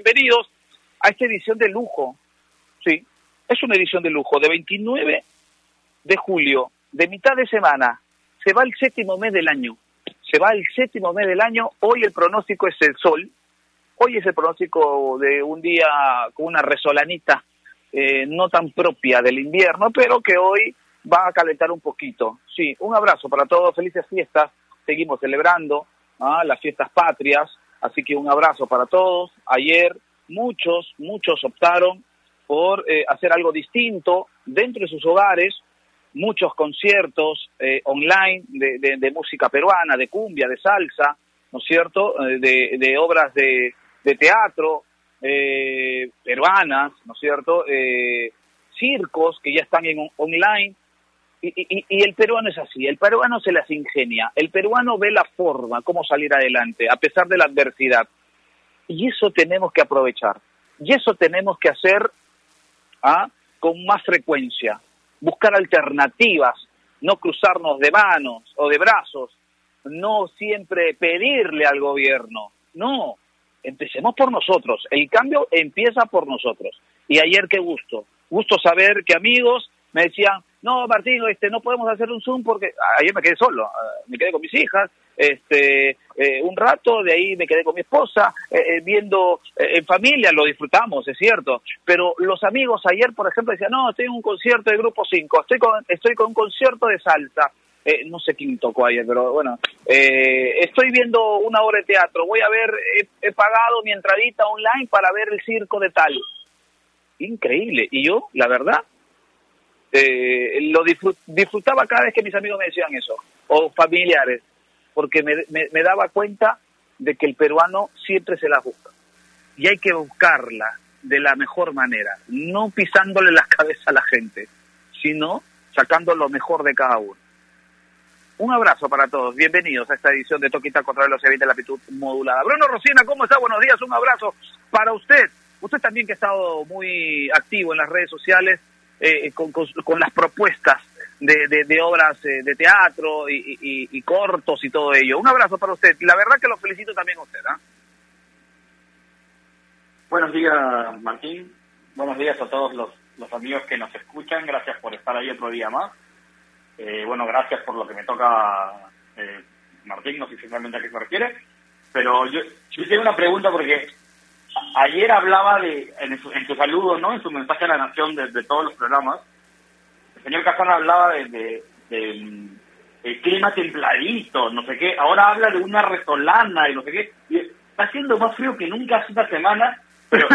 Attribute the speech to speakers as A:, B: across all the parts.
A: Bienvenidos a esta edición de lujo. Sí, es una edición de lujo de 29 de julio, de mitad de semana. Se va el séptimo mes del año. Se va el séptimo mes del año. Hoy el pronóstico es el sol. Hoy es el pronóstico de un día con una resolanita eh, no tan propia del invierno, pero que hoy va a calentar un poquito. Sí, un abrazo para todos, felices fiestas, seguimos celebrando ¿ah? las fiestas patrias, así que un abrazo para todos. Ayer muchos, muchos optaron por eh, hacer algo distinto dentro de sus hogares, muchos conciertos eh, online de, de, música peruana, de cumbia, de salsa, ¿no es cierto?, eh, de, de obras de, teatro peruanas, ¿no es cierto?, circos que ya están en online, y, el peruano es así, el peruano se las ingenia, el peruano ve la forma, cómo salir adelante, a pesar de la adversidad. Y eso tenemos que aprovechar, y eso tenemos que hacer ¿ah? con más frecuencia, buscar alternativas, no cruzarnos de manos o de brazos, no siempre pedirle al gobierno, no, empecemos por nosotros, el cambio empieza por nosotros. Y ayer qué gusto, gusto saber que amigos me decían, no, Martín, este, no podemos hacer un Zoom porque ayer me quedé solo, eh, me quedé con mis hijas, este, eh, un rato, de ahí me quedé con mi esposa, eh, viendo en familia, lo disfrutamos, es cierto, pero los amigos ayer, por ejemplo, decían, no, estoy en un concierto de Grupo 5, estoy con, estoy con un concierto de salsa, no sé quién tocó ayer, pero bueno, estoy viendo una obra de teatro, voy a ver, he, he pagado mi entradita online para ver el circo de tal. Increíble, y yo, la verdad, eh, lo disfrutaba cada vez que mis amigos me decían eso, o familiares, porque me, me, daba cuenta de que el peruano siempre se la busca. Y hay que buscarla de la mejor manera, no pisándole las cabezas a la gente, sino sacando lo mejor de cada uno. Un abrazo para todos, bienvenidos a esta edición de Toquita contra los de la aptitud modulada. Bruno Rosina, ¿cómo está? Buenos días, un abrazo para usted. Usted también que ha estado muy activo en las redes sociales, eh, con, las propuestas de, de, obras eh, de teatro y, cortos y todo ello. Un abrazo para usted. La verdad que lo felicito también a usted. ¿ah?
B: Buenos días, Martín. Buenos días a todos los, los amigos que nos escuchan. Gracias por estar ahí otro día más. Eh, bueno, gracias por lo que me toca, Martín. No sé exactamente a qué se refiere. Pero yo, yo tengo una pregunta porque ayer hablaba de, en su, en su saludo, ¿no? En su mensaje a la nación de, todos los programas, el señor Cajón hablaba de, de, el clima templadito, no sé qué, ahora habla de una resolana y no sé qué, está haciendo más frío que nunca hace una semana, pero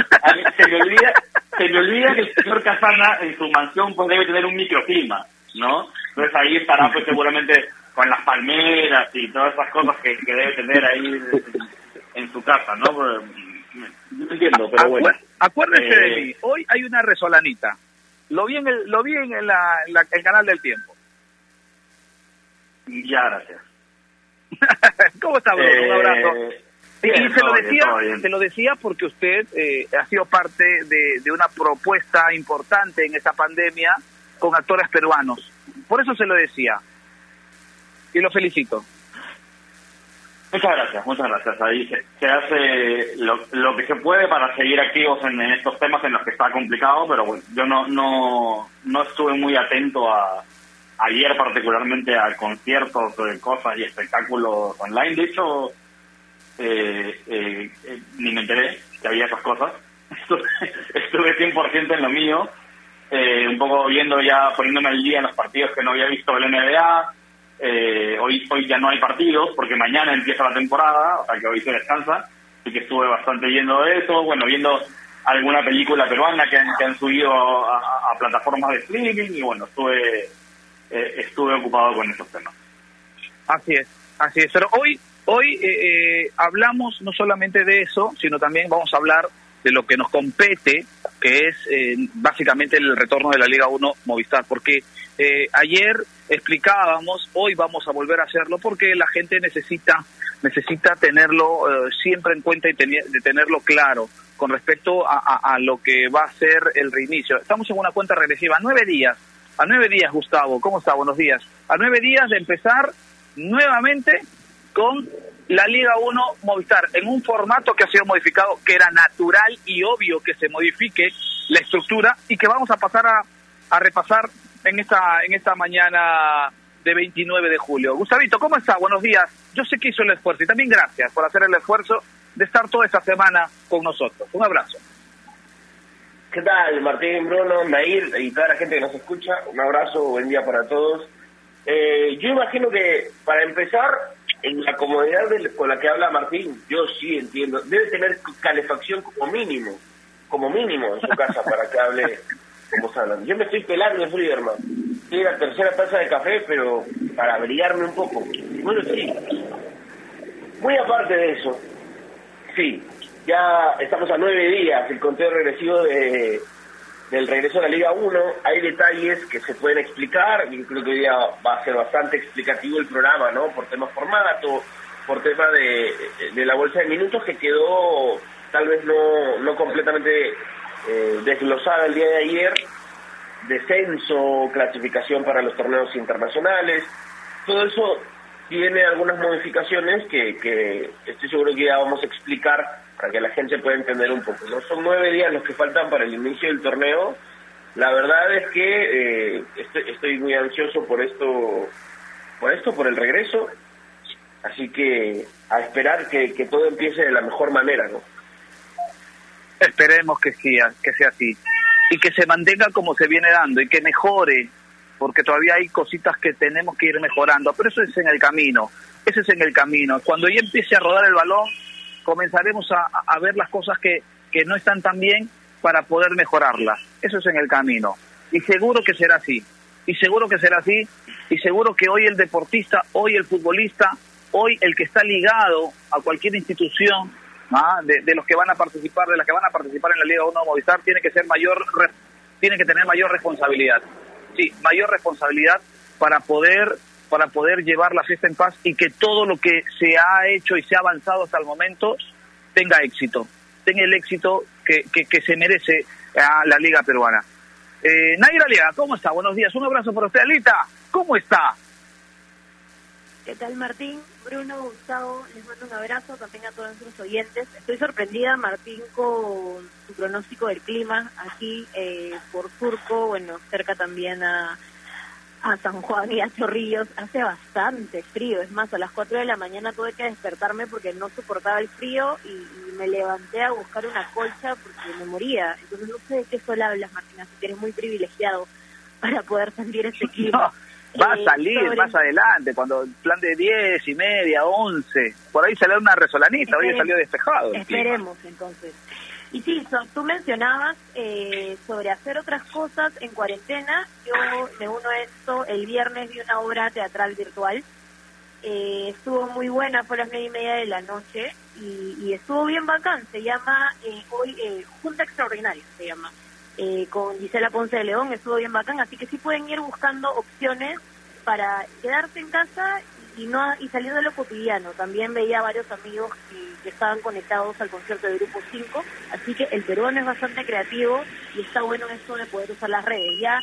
B: se me olvida, se me olvida que el señor Casana en su mansión pues debe tener un microclima, ¿no? Entonces ahí estará pues seguramente con las palmeras y todas esas cosas que, debe tener ahí en, su casa, ¿no?
A: No entiendo, pero bueno. Acuérdese de eh, mí, hoy hay una resolanita. Lo vi en el, lo vi en la, el canal del tiempo.
B: Ya, gracias.
A: ¿Cómo está, Bruno? Un abrazo. Eh, y se lo decía, se lo decía porque usted eh, ha sido parte de, de una propuesta importante en esta pandemia con actores peruanos. Por eso se lo decía. Y lo felicito.
B: Muchas gracias, muchas gracias. Ahí se, hace lo, que se puede para seguir activos en, estos temas en los que está complicado, pero bueno, yo no, no, no estuve muy atento a ayer particularmente a conciertos, cosas y espectáculos online. De hecho, eh, eh, eh, ni me enteré que había esas cosas. Estuve, 100% en lo mío, un poco viendo ya, poniéndome al día en los partidos que no había visto el NBA eh, hoy, hoy ya no hay partidos porque mañana empieza la temporada, o sea que hoy se descansa, así que estuve bastante viendo eso, bueno, viendo alguna película peruana que han, subido a, plataformas de streaming y bueno, estuve, eh, estuve ocupado con esos temas.
A: Así es, así es, pero hoy, hoy eh, hablamos no solamente de eso, sino también vamos a hablar de lo que nos compete, que es básicamente el retorno de la Liga 1 Movistar, porque eh, ayer explicábamos, hoy vamos a volver a hacerlo porque la gente necesita necesita tenerlo eh, siempre en cuenta y tenerlo claro con respecto a, lo que va a ser el reinicio. Estamos en una cuenta regresiva, a nueve días, a nueve días, Gustavo, ¿cómo está? Buenos días. A nueve días de empezar nuevamente con la Liga 1 Movistar en un formato que ha sido modificado, que era natural y obvio que se modifique la estructura y que vamos a pasar a, a repasar en esta, en esta mañana de 29 de julio. Gustavito, ¿cómo está? Buenos días. Yo sé que hizo el esfuerzo y también gracias por hacer el esfuerzo de estar toda esta semana con nosotros. Un abrazo.
C: ¿Qué tal, Martín, Bruno, Nair y toda la gente que nos escucha? Un abrazo, buen día para todos. Eh, yo imagino que, para empezar, en la comodidad con la que habla Martín, yo sí entiendo, debe tener calefacción como mínimo, como mínimo en su casa para que hable como hablan. Yo me estoy pelando de frío, hermano. La tercera taza de café, pero para abrigarme un poco. Bueno, sí. Muy aparte de eso, sí, ya estamos a nueve días, el conteo regresivo de, del regreso a la Liga 1. Hay detalles que se pueden explicar, y creo que hoy día va a ser bastante explicativo el programa, ¿no? Por tema formato, por tema de, de la bolsa de minutos que quedó tal vez no, no completamente eh, desglosada el día de ayer, descenso, clasificación para los torneos internacionales, todo eso tiene algunas modificaciones que, que estoy seguro que ya vamos a explicar para que la gente pueda entender un poco. ¿no? Son nueve días los que faltan para el inicio del torneo. La verdad es que eh, estoy, muy ansioso por esto, por esto, por el regreso. Así que a esperar que todo empiece de la mejor manera, ¿no?
A: Esperemos que sea, que sea así. Y que se mantenga como se viene dando y que mejore, porque todavía hay cositas que tenemos que ir mejorando. Pero eso es en el camino, ese es en el camino. Cuando ya empiece a rodar el balón, comenzaremos a, ver las cosas que, que no están tan bien para poder mejorarlas. Eso es en el camino. Y seguro que será así. Y seguro que será así. Y seguro que hoy el deportista, hoy el futbolista, hoy el que está ligado a cualquier institución, ¿ah? de, los que van a participar, de las que van a participar en la Liga 1 Movistar, tiene que ser mayor, tiene que tener mayor responsabilidad. Sí, mayor responsabilidad para poder para poder llevar la fiesta en paz y que todo lo que se ha hecho y se ha avanzado hasta el momento tenga éxito, tenga el éxito que, que, se merece a la Liga Peruana. Eh, Naira Liga, ¿cómo está? Buenos días, un abrazo para usted, Alita, ¿cómo está?
D: ¿Qué tal Martín? Bruno, Gustavo, les mando un abrazo también a todos nuestros oyentes. Estoy sorprendida, Martín, con su pronóstico del clima aquí eh, por Surco, bueno, cerca también a, a San Juan y a Chorrillos. Hace bastante frío, es más, a las 4 de la mañana tuve que despertarme porque no soportaba el frío y, me levanté a buscar una colcha porque me moría. Entonces no sé de qué sol hablas, Martín, así que eres muy privilegiado para poder sentir este clima.
A: Va a eh, salir más adelante, cuando el plan de 10 y media, 11, por ahí salió una resolanita, hoy salió despejado.
D: Esperemos entonces. Y sí, tú mencionabas eh, sobre hacer otras cosas en cuarentena. Yo me uno a esto, el viernes vi una obra teatral virtual. Eh, estuvo muy buena, fue a las nueve y media de la noche y, estuvo bien bacán. Se llama hoy Junta Extraordinaria, se llama. Eh, con Gisela Ponce de León, estuvo bien bacán, así que sí pueden ir buscando opciones para quedarse en casa y no y salir de lo cotidiano. También veía varios amigos que, estaban conectados al concierto de Grupo 5, así que el peruano es bastante creativo y está bueno esto de poder usar las redes. Ya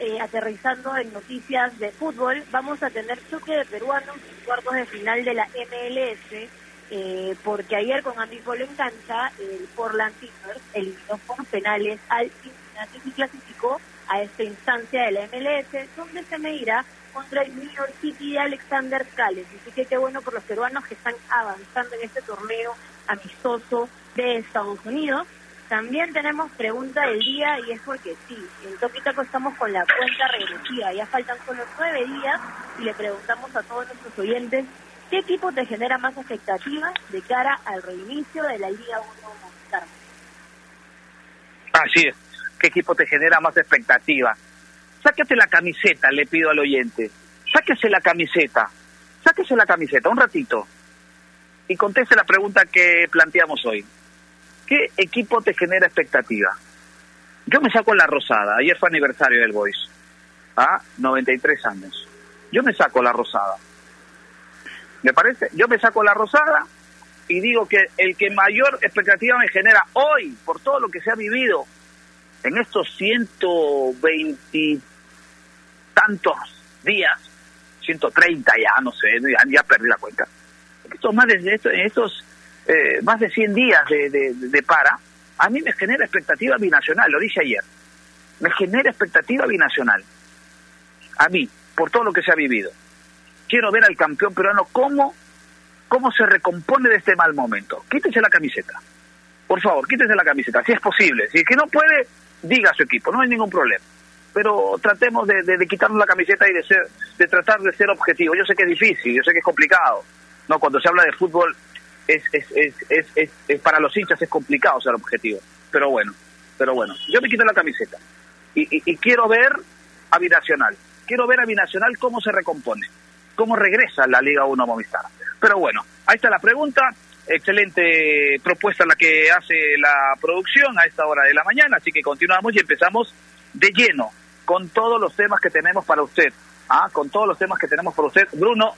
D: eh, aterrizando en noticias de fútbol, vamos a tener choque de peruanos en cuartos de final de la MLS eh, porque ayer con Andy en cancha, el Portland Timbers eliminó por penales al Cincinnati y clasificó a esta instancia de la MLS, donde se medirá contra el New York City de Alexander Cales. Así que qué bueno por los peruanos que están avanzando en este torneo amistoso de Estados Unidos. También tenemos pregunta del día y es porque sí, en Topitaco estamos con la cuenta regresiva, ya faltan solo nueve días y le preguntamos a todos nuestros oyentes ¿Qué equipo te genera más expectativa de cara al reinicio de la Liga 1 Movistar?
A: Así es. ¿Qué equipo te genera más expectativa? Sáquese la camiseta, le pido al oyente. Sáquese la camiseta. Sáquese la camiseta, un ratito. Y conteste la pregunta que planteamos hoy. ¿Qué equipo te genera expectativa? Yo me saco la rosada. Ayer fue aniversario del Boys. ¿Ah? 93 años. Yo me saco la rosada. ¿Me parece? Yo me saco la rosada y digo que el que mayor expectativa me genera hoy, por todo lo que se ha vivido en estos 120 tantos días, 130 ya, no sé, ya, perdí la cuenta. Estos más de, estos, eh, más de 100 días de, de para, a mí me genera expectativa binacional, lo dije ayer. Me genera expectativa binacional. A mí, por todo lo que se ha vivido. Quiero ver al campeón peruano cómo, cómo se recompone de este mal momento. Quítese la camiseta. Por favor, quítese la camiseta, si es posible. Si es que no puede, diga a su equipo, no hay ningún problema. Pero tratemos de, quitarnos la camiseta y de, ser, de tratar de ser objetivo. Yo sé que es difícil, yo sé que es complicado. no Cuando se habla de fútbol, es, es, para los hinchas es complicado ser objetivo. Pero bueno, pero bueno, yo me quito la camiseta. Y, y, quiero ver a Binacional. Quiero ver a Binacional cómo se recompone, cómo regresa la Liga 1 Movistar. Pero bueno, ahí está la pregunta. Excelente propuesta la que hace la producción a esta hora de la mañana. Así que continuamos y empezamos de lleno con todos los temas que tenemos para usted. ¿ah? Con todos los temas que tenemos para usted. Bruno,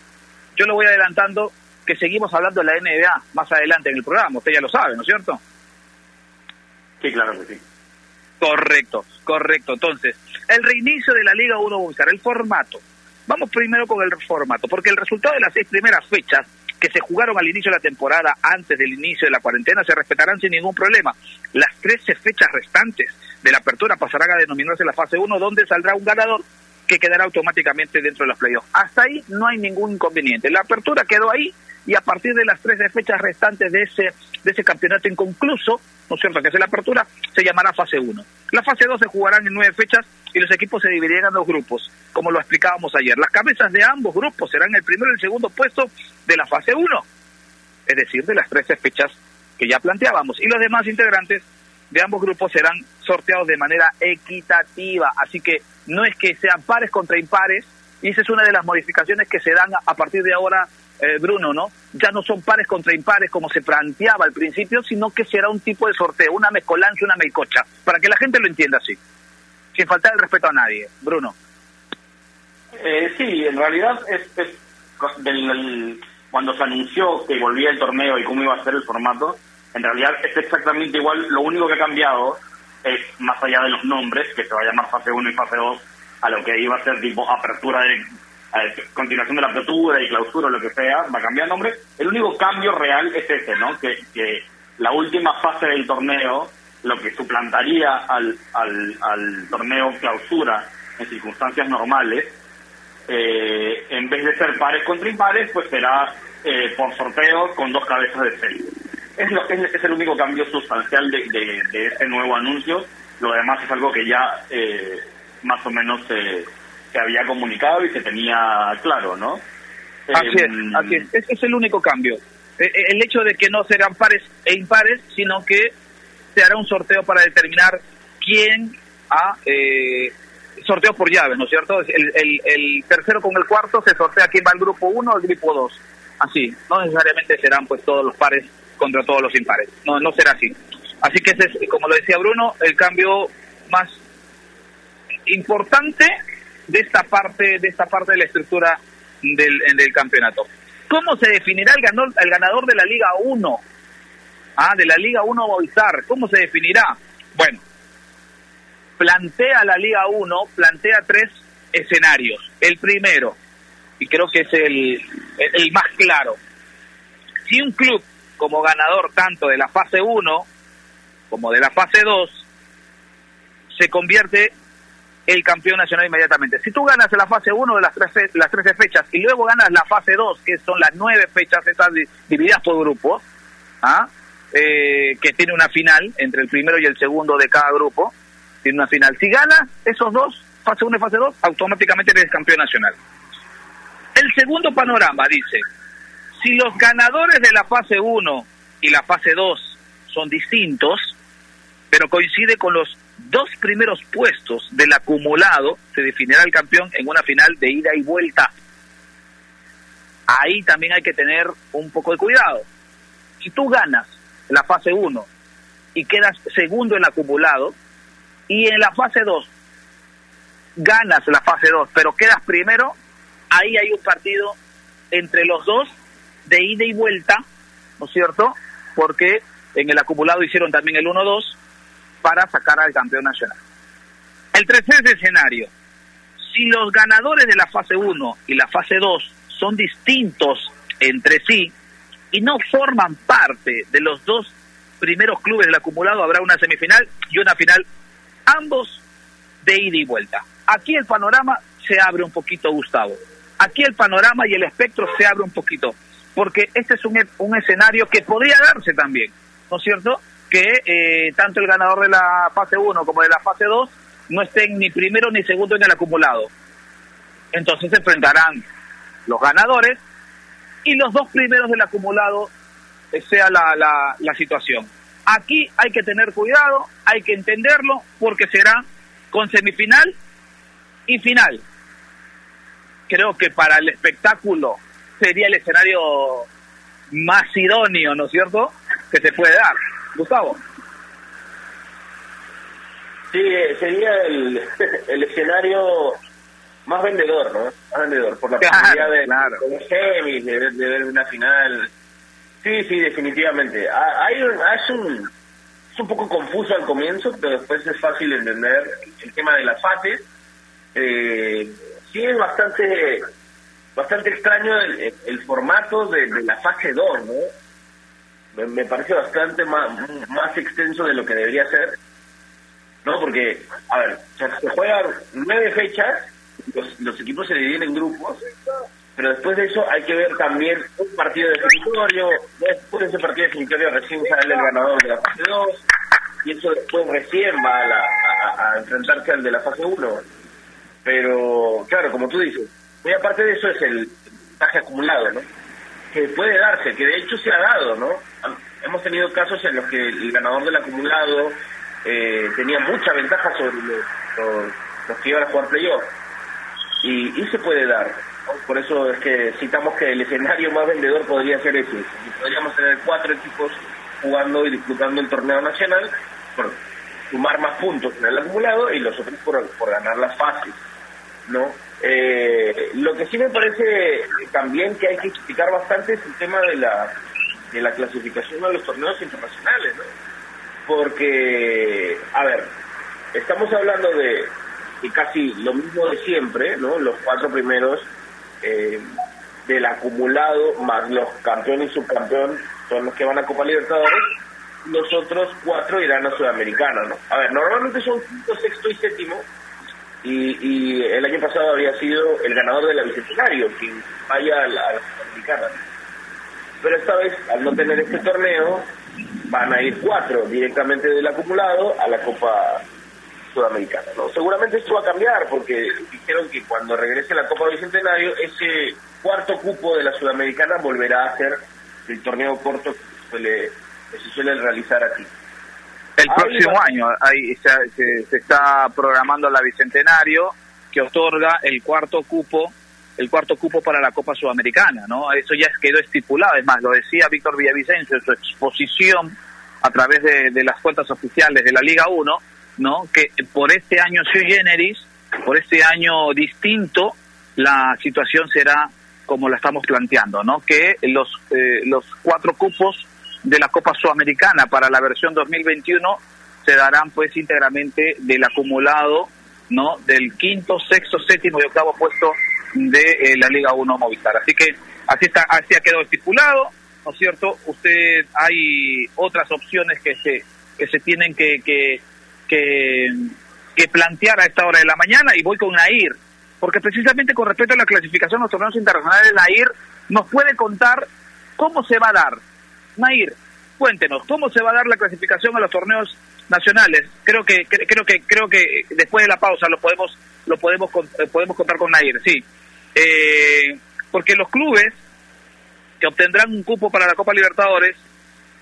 A: yo lo voy adelantando que seguimos hablando de la NBA más adelante en el programa. Usted ya lo sabe, ¿no es cierto?
B: Sí, claro que sí.
A: Correcto, correcto. Entonces, el reinicio de la Liga 1 Movistar, el formato. Vamos primero con el formato, porque el resultado de las seis primeras fechas que se jugaron al inicio de la temporada antes del inicio de la cuarentena se respetarán sin ningún problema. Las 13 fechas restantes de la apertura pasarán a denominarse la fase 1, donde saldrá un ganador que quedará automáticamente dentro de los playoffs. Hasta ahí no hay ningún inconveniente. La apertura quedó ahí y a partir de las 13 fechas restantes de ese, de ese campeonato inconcluso, ¿no es cierto?, que es la apertura, se llamará fase 1. La fase 2 se jugarán en nueve fechas y los equipos se dividirán en dos grupos, como lo explicábamos ayer. Las cabezas de ambos grupos serán el primero y el segundo puesto de la fase 1, es decir, de las 13 fechas que ya planteábamos. Y los demás integrantes de ambos grupos serán sorteados de manera equitativa, así que no es que sean pares contra impares, y esa es una de las modificaciones que se dan a partir de ahora eh, Bruno, ¿no? Ya no son pares contra impares como se planteaba al principio, sino que será un tipo de sorteo, una mezcolanza, una melcocha, para que la gente lo entienda así, sin faltar el respeto a nadie. Bruno.
B: Eh, sí, en realidad es, cuando se anunció que volvía el torneo y cómo iba a ser el formato, en realidad es exactamente igual, lo único que ha cambiado es, más allá de los nombres, que se va a llamar fase 1 y fase 2, a lo que iba a ser tipo apertura de continuación de la apertura y clausura lo que sea, va a cambiar nombre. El único cambio real es ese, ¿no? Que, que la última fase del torneo, lo que suplantaría al, al, al torneo clausura en circunstancias normales, eh, en vez de ser pares contra impares, pues será eh, por sorteo con dos cabezas de serie. Es, lo, es, es el único cambio sustancial de, de, de, ese nuevo anuncio. Lo demás es algo que ya eh, más o menos se se había comunicado y se tenía claro, ¿no?
A: Así es, em, así es. es el único cambio. E, e, el hecho de que no serán pares e impares, sino que se hará un sorteo para determinar quién ha... Eh, sorteo por llaves, ¿no es cierto? El, el, el, tercero con el cuarto se sortea quién va al grupo 1 o el grupo 2. Así, no necesariamente serán pues todos los pares contra todos los impares. No, no será así. Así que ese es, como lo decía Bruno, el cambio más importante de esta parte de esta parte de la estructura del, del campeonato. ¿Cómo se definirá el ganador, el ganador de la Liga 1? Ah, de la Liga 1 Movistar. ¿Cómo se definirá? Bueno, plantea la Liga 1, plantea tres escenarios. El primero, y creo que es el, el más claro, si un club como ganador tanto de la fase 1 como de la fase 2 se convierte el campeón nacional inmediatamente. Si tú ganas la fase 1 de las, tres, las 13 fechas y luego ganas la fase 2, que son las 9 fechas estas divididas por grupos, ¿ah? eh, que tiene una final entre el primero y el segundo de cada grupo, tiene una final. Si ganas esos dos, fase 1 y fase 2, automáticamente eres campeón nacional. El segundo panorama dice, si los ganadores de la fase 1 y la fase 2 son distintos, pero coincide con los dos primeros puestos del acumulado, se definirá el campeón en una final de ida y vuelta. Ahí también hay que tener un poco de cuidado. Si tú ganas la fase 1 y quedas segundo en acumulado, y en la fase 2 ganas la fase 2, pero quedas primero, ahí hay un partido entre los dos de ida y vuelta, ¿no es cierto? Porque en el acumulado hicieron también el 1-2 para sacar al campeón nacional. El tercer escenario, si los ganadores de la fase 1 y la fase 2 son distintos entre sí y no forman parte de los dos primeros clubes del acumulado, habrá una semifinal y una final, ambos de ida y vuelta. Aquí el panorama se abre un poquito, Gustavo. Aquí el panorama y el espectro se abre un poquito, porque este es un, un escenario que podría darse también, ¿no es cierto? Que eh, tanto el ganador de la fase 1 como de la fase 2 no estén ni primero ni segundo en el acumulado. Entonces se enfrentarán los ganadores y los dos primeros del acumulado eh, sea la, la, la situación. Aquí hay que tener cuidado, hay que entenderlo, porque será con semifinal y final. Creo que para el espectáculo sería el escenario más idóneo, ¿no es cierto?, que se puede dar. Gustavo.
C: Sí, eh, sería el, el escenario más vendedor, ¿no? Más vendedor, por la posibilidad de,
A: claro.
C: de, semis, de, ver- de ver una final. Sí, sí, definitivamente. Ha- Hay un, es, un, es un poco confuso al comienzo, pero después es fácil entender el tema de las fases. Eh, sí es bastante bastante extraño el, el formato de, de la fase 2, ¿no? Me, me parece bastante más, más extenso de lo que debería ser. ¿no? Porque, a ver, se, juegan nueve fechas, los, los equipos se dividen en grupos, pero después de eso hay que ver también un partido definitorio, después de ese partido definitorio recién sale el ganador de la fase 2, y eso después recién va a, la- a- enfrentarse al de la fase 1. Pero, claro, como tú dices, muy aparte de eso es el puntaje acumulado, ¿no? Que puede darse, que de hecho se ha dado, ¿no? Hemos tenido casos en los que el ganador del acumulado eh, tenía mucha ventaja sobre los, los- que iban a jugar playoff. Y, y se puede dar. Por eso es que citamos que el escenario más vendedor podría ser ese. Podríamos tener cuatro equipos jugando y disputando el torneo nacional por sumar más puntos en el acumulado y los otros por, por ganar las fases. ¿no? Eh, lo que sí me parece también que hay que explicar bastante es el tema de la, de la clasificación a los torneos internacionales, ¿no? Porque, a ver, estamos hablando de, de casi lo mismo de siempre, ¿no? Los cuatro primeros eh, del acumulado más los campeón y subcampeón son los que van a Copa Libertadores. Los otros cuatro irán a Sudamericana, ¿no? A ver, normalmente son quinto, sexto y séptimo, y, y el año pasado había sido el ganador de la Bicentenario, quien vaya a la, a la Sudamericana. Pero esta vez, al no tener este torneo, van a ir cuatro directamente del acumulado a la Copa Sudamericana. ¿no? Seguramente esto va a cambiar, porque dijeron que cuando regrese la Copa Bicentenario, ese cuarto cupo de la Sudamericana volverá a ser el torneo corto que, suele, que se suele realizar aquí.
A: El próximo
C: va.
A: año ahí se, se- se está programando la Bicentenario que otorga el cuarto cupo el cuarto cupo para la Copa Sudamericana, ¿no? Eso ya quedó estipulado, es más, lo decía Víctor Villavicencio en su exposición a través de, las cuentas oficiales de la Liga 1, ¿no? Que por este año sui generis, por este año distinto, la situación será como la estamos planteando, ¿no? Que los, eh, los cuatro cupos de la Copa Sudamericana para la versión 2021 se darán pues íntegramente del acumulado, ¿no? Del quinto, sexto, séptimo y octavo puesto de eh, la Liga 1 Movistar. Así que así está, así ha quedado estipulado, ¿no es cierto? Usted hay otras opciones que se que se tienen que que, que plantear a esta hora de la mañana y voy con Nair, porque precisamente con respecto a la clasificación a los torneos internacionales, Nair nos puede contar cómo se va a dar. Nair, cuéntenos, ¿cómo se va a dar la clasificación a los torneos nacionales? Creo que cre- creo que creo que después de la pausa lo podemos lo podemos eh, podemos contar con Nair, sí. Eh, porque los clubes que obtendrán un cupo para la Copa Libertadores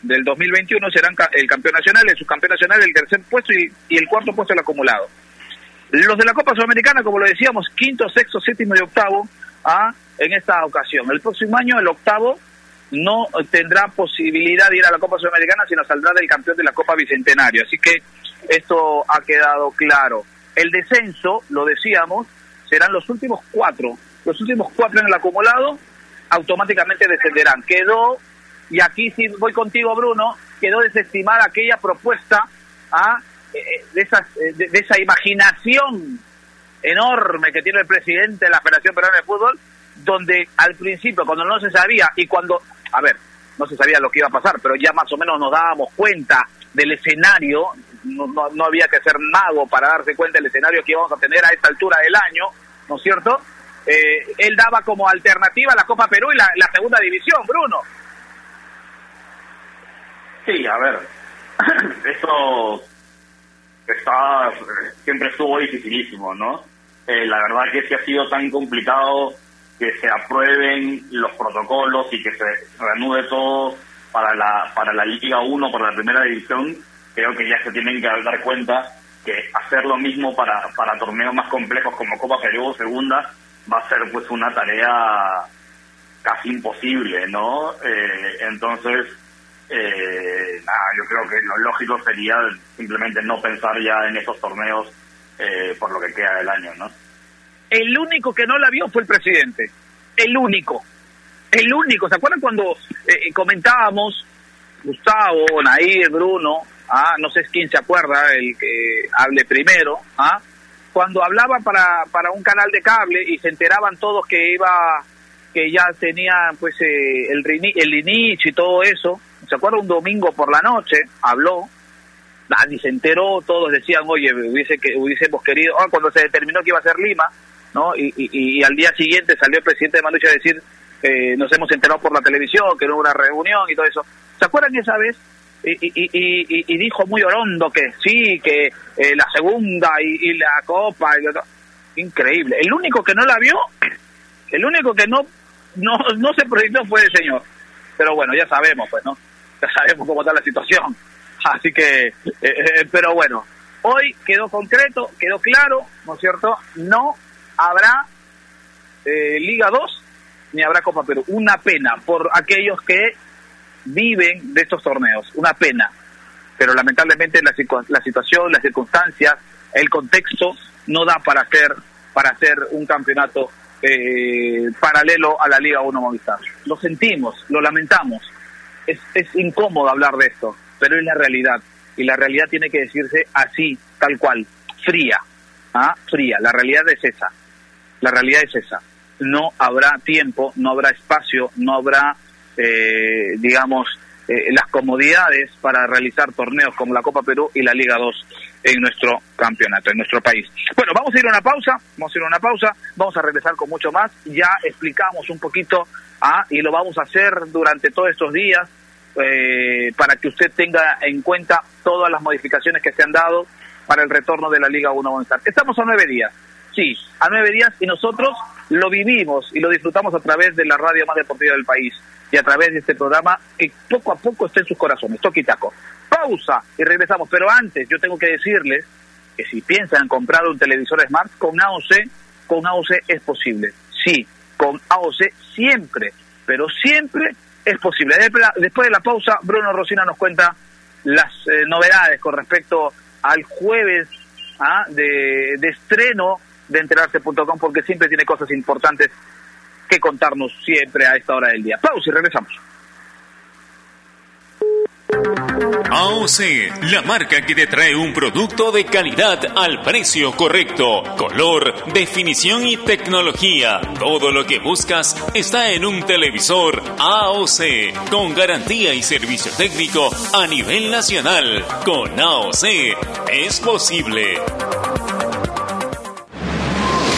A: del 2021 serán el campeón nacional, el subcampeón nacional, el tercer puesto y, el cuarto puesto del acumulado. Los de la Copa Sudamericana, como lo decíamos, quinto, sexto, séptimo y octavo ah, en esta ocasión. El próximo año el octavo no tendrá posibilidad de ir a la Copa Sudamericana, sino saldrá del campeón de la Copa Bicentenario. Así que esto ha quedado claro. El descenso, lo decíamos, serán los últimos cuatro. Los últimos cuatro en el acumulado automáticamente descenderán. Quedó, y aquí sí voy contigo Bruno, quedó desestimada aquella propuesta ah, eh, de, esas, eh, de, esa imaginación enorme que tiene el presidente de la Federación Peruana de Fútbol, donde al principio, cuando no se sabía, y cuando, a ver, no se sabía lo que iba a pasar, pero ya más o menos nos dábamos cuenta del escenario, no, no, había que ser mago para darse cuenta del escenario que íbamos a tener a esta altura del año, ¿no es cierto? Eh, él daba como alternativa la Copa Perú y la, segunda división, Bruno.
B: Sí, a ver, eso está, siempre estuvo dificilísimo, ¿no? Eh, la verdad que si ha sido tan complicado que se aprueben los protocolos y que se reanude todo para la para la Liga 1, para la primera división, creo que ya se tienen que dar cuenta que hacer lo mismo para, para torneos más complejos como Copa Perú o Segunda va a ser pues una tarea casi imposible, ¿no? Eh, entonces, eh, nada, yo creo que lo lógico sería simplemente no pensar ya en esos torneos eh, por lo que queda del año, ¿no?
A: El único que no la vio fue el presidente. El único. El único. ¿Se acuerdan cuando eh, comentábamos, Gustavo, Nair, Bruno, ah, no sé quién se acuerda, el que hable primero, ah, cuando hablaba para, para un canal de cable y se enteraban todos que iba, que ya tenía pues eh, el, el inicio y todo eso, ¿se acuerda? Un domingo por la noche habló, nadie se enteró, todos decían, oye, hubiese que hubiésemos querido, ah, cuando se determinó que iba a ser Lima, ¿no? Y, y, al día siguiente salió el presidente de Manucha a decir, eh, nos hemos enterado por la televisión, que no hubo una reunión y todo eso. ¿Se acuerdan esa vez? Y, y, y, dijo muy orondo que sí, que eh, la segunda y, la copa y Increíble. El único que no la vio, el único que no, no, no se proyectó fue el señor. Pero bueno, ya sabemos, pues, ¿no? Ya sabemos cómo está la situación. Así que, eh, eh, pero bueno, hoy quedó concreto, quedó claro, ¿no es cierto? No habrá Liga 2 ni habrá Copa Perú. Una pena por aquellos que viven de estos torneos. Una pena. Pero lamentablemente la, la situación, las circunstancias, el contexto no da para hacer, para hacer un campeonato eh, paralelo a la Liga 1 Movistar. Lo sentimos, lo lamentamos. Es, es incómodo hablar de esto, pero es la realidad. Y la realidad tiene que decirse así, tal cual, fría. ¿ah? Fría. La realidad es esa. La realidad es esa. No habrá tiempo, no habrá espacio, no habrá eh, digamos, eh, las comodidades para realizar torneos como la Copa Perú y la Liga 2 en nuestro campeonato, en nuestro país. Bueno, vamos a ir a una pausa, vamos a ir a una pausa, vamos a regresar con mucho más, ya explicamos un poquito ah, y lo vamos a hacer durante todos estos días eh, para que usted tenga en cuenta todas las modificaciones que se han dado para el retorno de la Liga 1 Avanzar. Estamos a nueve días, sí, a nueve días y nosotros lo vivimos y lo disfrutamos a través de la radio más deportiva del país y a través de este programa que poco a poco esté en sus corazones. Toque y taco. Pausa y regresamos. Pero antes yo tengo que decirles que si piensan comprar un televisor smart con AOC, con AOC es posible. Sí, con AOC siempre, pero siempre es posible. Después de la pausa, Bruno Rosina nos cuenta las eh, novedades con respecto al jueves ¿ah? de estreno de enterarse.com porque siempre tiene cosas importantes que contarnos siempre a esta hora del día. Pausa y regresamos.
E: AOC, la marca que te trae un producto de calidad al precio correcto, color, definición y tecnología. Todo lo que buscas está en un televisor AOC, con garantía y servicio técnico a nivel nacional. Con AOC es posible.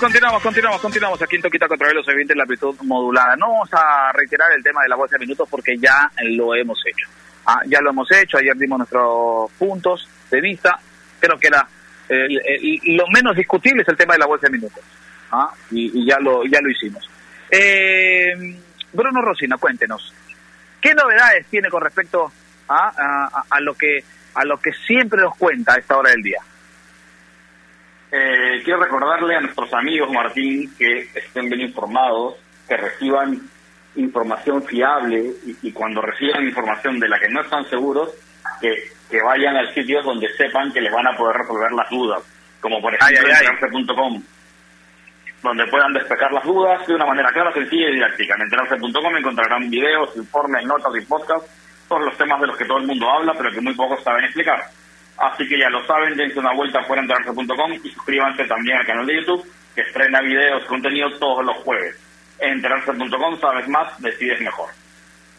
A: Continuamos, continuamos, continuamos, aquí en Toquita contra los evidentes la amplitud modulada. No vamos a reiterar el tema de la bolsa de minutos porque ya lo hemos hecho. Ah, ya lo hemos hecho, ayer dimos nuestros puntos de vista. Creo que era el- lo menos discutible es el tema de la bolsa de minutos. Ah, y, y ya lo ya lo hicimos. Eh, Bruno Rosina, cuéntenos. ¿Qué novedades tiene con respecto a, a- a lo que a lo que siempre nos cuenta a esta hora del día?
B: Eh, quiero recordarle a nuestros amigos, Martín, que estén bien informados, que reciban información fiable y, y cuando reciban información de la que no están seguros, que, que vayan al sitio donde sepan que les van a poder resolver las dudas, como por ejemplo enterarse.com, donde puedan despejar las dudas de una manera clara, sencilla y didáctica. En enterarse.com encontrarán videos, informes, notas y podcasts sobre los temas de los que todo el mundo habla, pero que muy pocos saben explicar. Así que ya lo saben, dense una vuelta por enterarse.com y suscríbanse también al canal de YouTube, que estrena videos, contenido todos los jueves. En enterarse.com sabes más, decides mejor.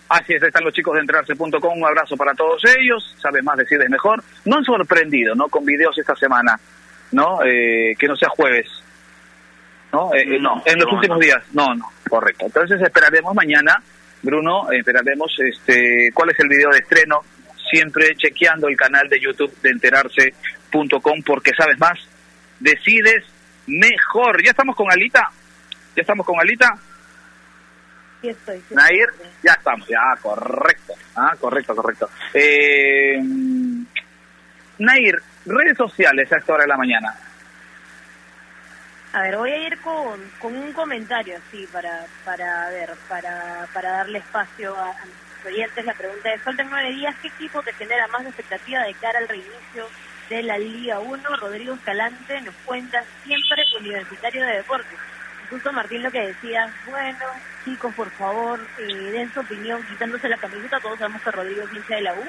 A: Así es, ahí están los chicos de entrarse.com, un abrazo para todos ellos, sabes más, decides mejor. No han sorprendido, ¿no? Con videos esta semana, ¿no? Eh, que no sea jueves, ¿no? Eh, eh,
B: No,
A: en los
B: no,
A: últimos
B: no.
A: días, no, no, correcto. Entonces esperaremos mañana, Bruno, eh, esperaremos este, cuál es el video de estreno, siempre chequeando el canal de YouTube de enterarse.com, porque sabes más, decides mejor. ¿Ya estamos con Alita? ¿Ya estamos con Alita?
D: Sí estoy. sí
A: Nair, ya estamos, ya, correcto, ah, correcto, correcto. Eh, Nair, redes sociales a esta hora de la mañana.
D: A ver, voy a ir con, con un comentario así para para ver, para, para darle espacio a, oyentes. La pregunta es, faltan nueve días, ¿qué equipo te genera más expectativa de cara al reinicio de la Liga 1? Rodrigo Escalante nos cuenta siempre Universitario de Deportes. Justo Martín lo que decía, bueno, chicos, por favor, eh, den su opinión quitándose la camiseta, todos sabemos que Rodrigo es hincha de la U.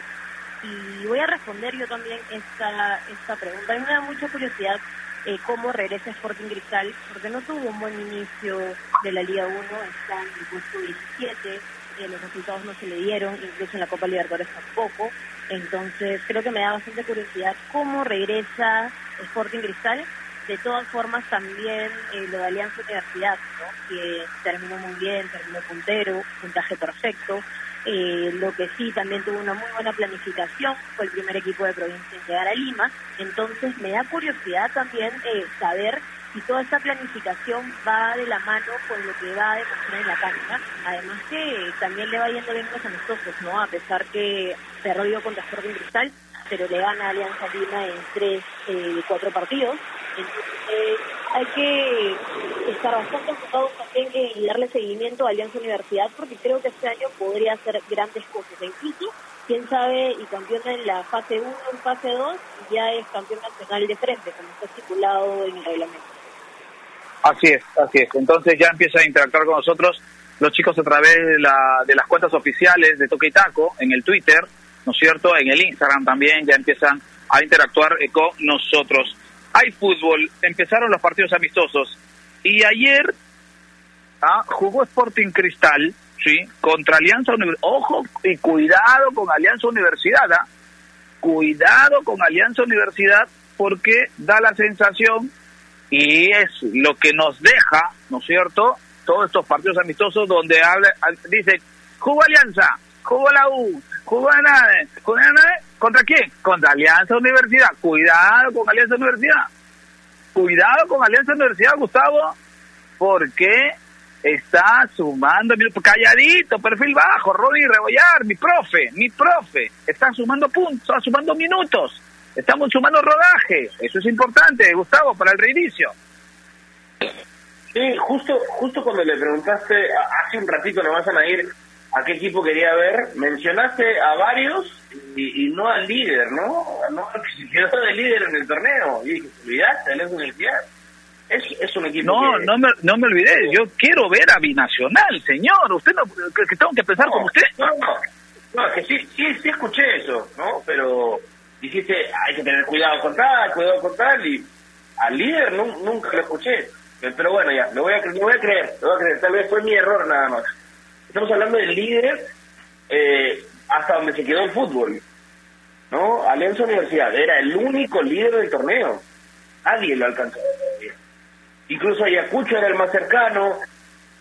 D: Y voy a responder yo también esta, esta pregunta. A me da mucha curiosidad eh, cómo regresa Sporting Cristal, porque no tuvo un buen inicio de la Liga 1, está en el puesto 17, eh, los resultados no se le dieron, incluso en la Copa Libertadores tampoco. Entonces creo que me da bastante curiosidad cómo regresa Sporting Cristal. De todas formas, también eh, lo de Alianza Universidad, ¿no? que terminó muy bien, terminó puntero, puntaje perfecto. Eh, lo que sí también tuvo una muy buena planificación, fue el primer equipo de provincia en llegar a Lima. Entonces me da curiosidad también eh, saber si toda esta planificación va de la mano con lo que va a demostrar en la cancha. Además que también le va yendo bien los amistosos, ¿no? A pesar que perdió contra Sporting Cristal, pero le gana a Alianza Lima en tres eh, cuatro partidos. Entonces eh, hay que estar bastante enfocados también en darle seguimiento a Alianza Universidad porque creo que este año podría hacer grandes cosas. E incluso, quién sabe, y campeón en la fase 1, en fase 2, ya es campeón nacional de frente, como está estipulado en el reglamento.
A: Así es, así es. Entonces ya empieza a interactuar con nosotros los chicos a través de, la, de las cuentas oficiales de Toque y Taco, en el Twitter, ¿no es cierto? En el Instagram también ya empiezan a interactuar eh, con nosotros. Hay fútbol, empezaron los partidos amistosos y ayer ah, jugó Sporting Cristal, ¿sí? Contra Alianza Universidad. Ojo y cuidado con Alianza Universidad, ¿ah? Cuidado con Alianza Universidad porque da la sensación y es lo que nos deja, ¿no es cierto? Todos estos partidos amistosos donde habla, dice, jugó Alianza, jugó la U, jugó Nade, jugó Nade, ¿contra quién? Contra Alianza Universidad. Cuidado con Alianza Universidad. Cuidado con Alianza Universidad, Gustavo, porque está sumando, calladito, perfil bajo, Ronnie Rebollar, mi profe, mi profe, está sumando puntos, está sumando minutos. Estamos sumando rodaje, eso es importante, Gustavo, para el reinicio.
C: Sí, justo justo cuando le preguntaste hace un ratito nomás a Nair a qué equipo quería ver, mencionaste a varios y, y no al líder, ¿no? No al que se quedó de líder en el torneo. Y dije, olvidaste, Alianza Universidad. Es, es un equipo
A: No,
C: que...
A: no me, no me olvidé, yo quiero ver a Binacional, señor, usted no, que, que tengo que pensar como usted.
C: No, no, no, es que sí, sí, sí escuché eso, ¿no? Pero dijiste, hay que tener cuidado con tal, cuidado con tal, y al líder nu- nunca lo escuché. Pero bueno, ya, lo voy a, lo voy a creer, lo voy a creer, tal vez fue mi error nada más. Estamos hablando del líder eh, hasta donde se quedó el fútbol, ¿no? Alianza Universidad era el único líder del torneo. Nadie lo alcanzó incluso Ayacucho era el más cercano,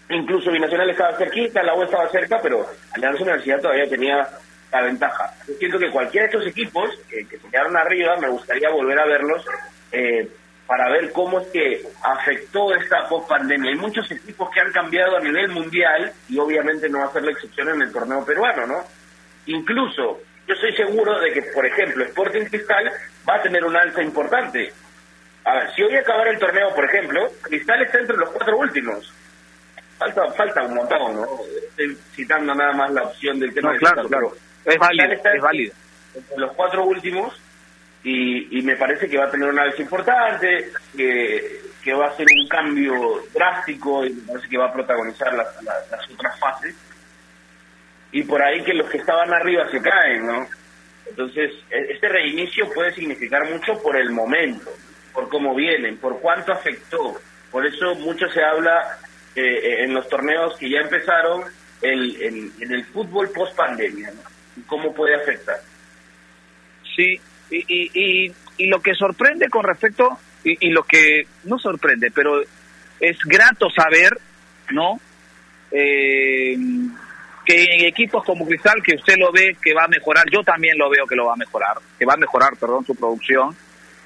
C: incluso Binacional estaba cerquita, la U estaba cerca, pero Alianza Universidad todavía tenía la ventaja. Yo siento que cualquiera de estos equipos que, que se quedaron arriba, me gustaría volver a verlos eh, para ver cómo es que afectó esta post-pandemia. Hay muchos equipos que han cambiado a nivel mundial y obviamente no va a ser la excepción en el torneo peruano, ¿no? Incluso yo estoy seguro de que, por ejemplo, Sporting Cristal va a tener un alza importante. A ver, si hoy acabara el torneo, por ejemplo, Cristal está entre los cuatro últimos. Falta, falta un montón, ¿no? Estoy citando nada más la opción del tema
A: No,
C: de
A: claro,
C: Cristal,
A: claro. Es
C: está
A: es válido.
C: entre los cuatro últimos y, y me parece que va a tener una vez importante, que, que va a ser un cambio drástico y me parece que va a protagonizar las, las, las otras fases. Y por ahí que los que estaban arriba se caen, ¿no? Entonces, e- este reinicio puede significar mucho por el momento, por cómo vienen, por cuánto afectó. Por eso mucho se habla eh, en los torneos que ya empezaron el, el- en el fútbol post pandemia, ¿no? Cómo puede afectar.
A: Sí, y, y, y, y lo que sorprende con respecto, y, lo que no sorprende, pero es grato saber, ¿no? Eh, que en equipos como Cristal, que usted lo ve que va a mejorar, yo también lo veo que lo va a mejorar, que va a mejorar, perdón, su producción,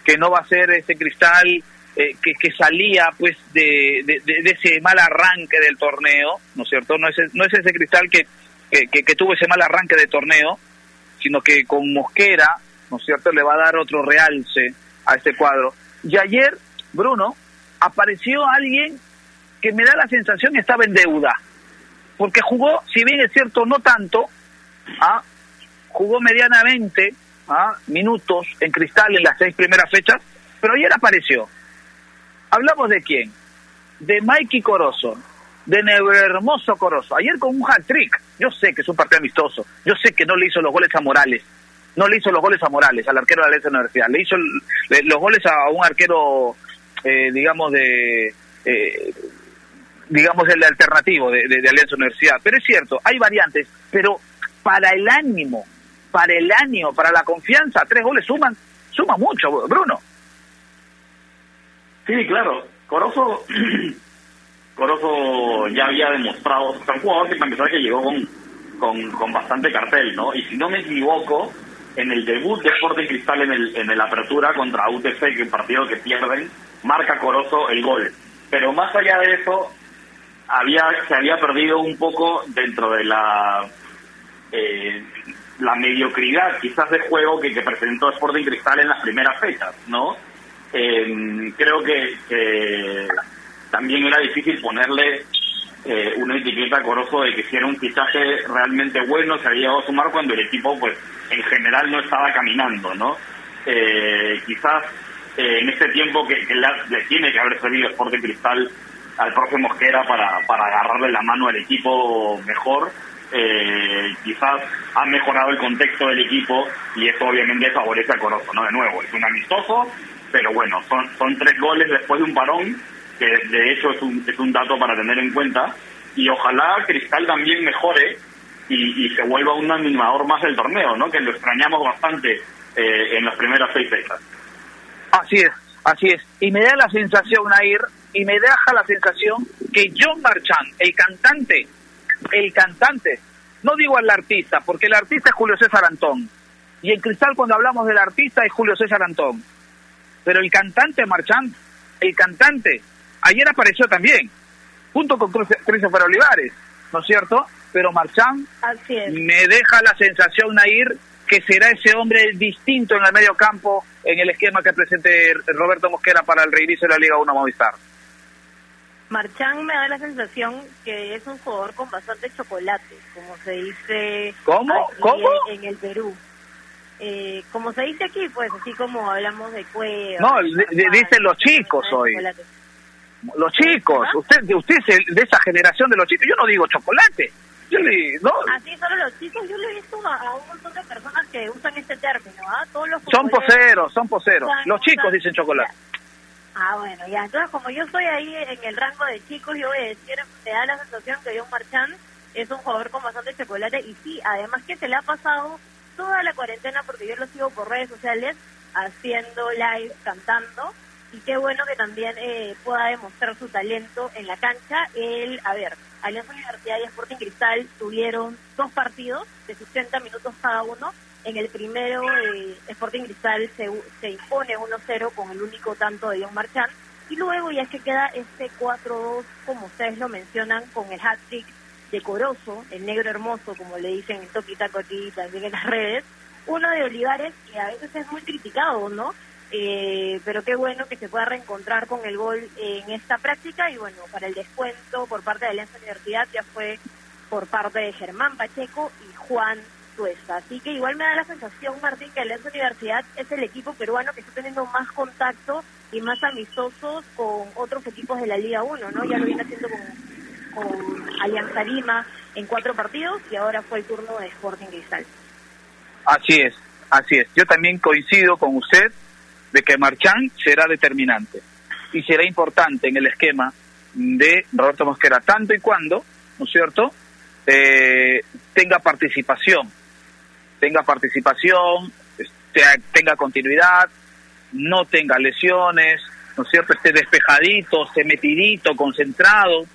A: que no va a ser ese Cristal eh, que, que salía pues de, de- de ese mal arranque del torneo, ¿no es cierto? No es, no es ese Cristal que, que, que- que tuvo ese mal arranque de torneo, sino que con Mosquera, ¿no es cierto?, le va a dar otro realce a este cuadro. Y ayer, Bruno, apareció alguien que me da la sensación estaba en deuda, porque jugó, si bien es cierto, no tanto, ¿ah? jugó medianamente ¿ah? minutos en Cristal en las seis primeras fechas, pero ayer apareció. ¿Hablamos de quién? De Mikey Corozo, de Hermoso Corozo. Ayer con un hat-trick. Yo sé que es un partido amistoso. Yo sé que no le hizo los goles a Morales. No le hizo los goles a Morales, al arquero de la Universidad. Le hizo los goles a un arquero, eh, digamos, de... eh, digamos, el alternativo de, de- de Alianza Universidad. Pero es cierto, hay variantes, pero para el ánimo, para el ánimo, para la confianza, tres goles suman, suma mucho, Bruno.
B: Sí, claro. Corozo, Corozo ya había demostrado, o sea, un jugador que para empezar que llegó con, con, con bastante cartel, ¿no? Y si no me equivoco, en el debut de Sporting Cristal en el, en el Apertura contra UTC, que es el partido que pierden, marca Corozo el gol. Pero más allá de eso, había se había perdido un poco dentro de la eh, la mediocridad quizás de juego que, presentó Sporting Cristal en las primeras fechas, ¿no? Eh, creo que también era difícil ponerle eh, una etiqueta a Corozo de que si era un fichaje realmente bueno, se había llegado a sumar cuando el equipo, pues, en general no estaba caminando, ¿no? Eh, quizás eh, en este tiempo que, que la- le tiene que haber servido Sporting Cristal al profe Mosquera para, para agarrarle la mano al equipo mejor, eh, quizás ha mejorado el contexto del equipo y esto obviamente favorece a Corozo, ¿no? De nuevo, es un amistoso, pero bueno, son, son tres goles después de un parón, que de hecho es un, es un dato para tener en cuenta, y ojalá Cristal también mejore y, y se vuelva un animador más del torneo, ¿no? Que lo extrañamos bastante eh, en las primeras seis fechas.
A: Así es, así es. Y me da la sensación, Nair, y me deja la sensación que John Marchand, el cantante, el cantante, no digo el artista, porque el artista es Julio César Antón. Y en Cristal cuando hablamos del artista es Julio César Antón. Pero el cantante Marchand, el cantante, ayer apareció también, junto con Christopher Olivares, ¿no es cierto? Pero
D: es.
A: me deja la sensación, Nair, que será ese hombre distinto en el medio campo en el esquema que presente Roberto Mosquera para el reinicio de la Liga 1 Movistar.
D: Marchán me da la sensación que es un jugador con bastante chocolate, como se dice
A: ¿Cómo?
D: aquí
A: ¿Cómo?
D: En, el Perú. Eh, como se dice aquí, pues así como hablamos de cueva.
A: No, de- de- dicen los chicos hoy. Los chicos, usted, usted es de esa generación de los chicos. Yo no digo chocolate. Yo le, no,
D: Así solo los chicos, yo le he visto a, a un montón de personas que usan este término, ¿ah? Todos los
A: son poseros, son poseros.
D: usan-
A: Los chicos
D: usan-
A: dicen chocolate.
D: Ah, bueno, ya. Entonces, como yo estoy ahí en el rango de chicos, yo voy a decir, me da la sensación que John Marchand es un jugador con bastante chocolate. Y sí, además que se le ha pasado toda la cuarentena, porque yo lo sigo por redes sociales, haciendo live, cantando. Y qué bueno que también eh, pueda demostrar su talento en la cancha. El, a ver, Alianza Universidad y Sporting Cristal tuvieron dos partidos de 60 minutos cada uno. En el primero, eh, Sporting Cristal se, se impone 1-0 con el único tanto de John Marchand. Y luego ya que queda este 4-2, como ustedes lo mencionan, con el hat-trick decoroso, el negro hermoso, como le dicen en Toquita Coti también en las redes. Uno de Olivares, que a veces es muy criticado, ¿no? Eh, pero qué bueno que se pueda reencontrar con el gol en esta práctica y bueno, para el descuento por parte de Alianza Universidad ya fue por parte de Germán Pacheco y Juan Tuesta. Así que igual me da la sensación, Martín, que Alianza Universidad es el equipo peruano que está teniendo más contacto y más amistosos con otros equipos de la Liga 1, ¿no? Ya lo viene haciendo con, con Alianza Lima en cuatro partidos y ahora fue el turno de Sporting Cristal.
A: Así es, así es. Yo también coincido con usted de que Marchán será determinante y será importante en el esquema de Roberto Mosquera, tanto y cuando, ¿no es cierto?, eh, tenga participación, tenga participación, tenga continuidad, no tenga lesiones, ¿no es cierto?, esté despejadito, esté metidito, concentrado,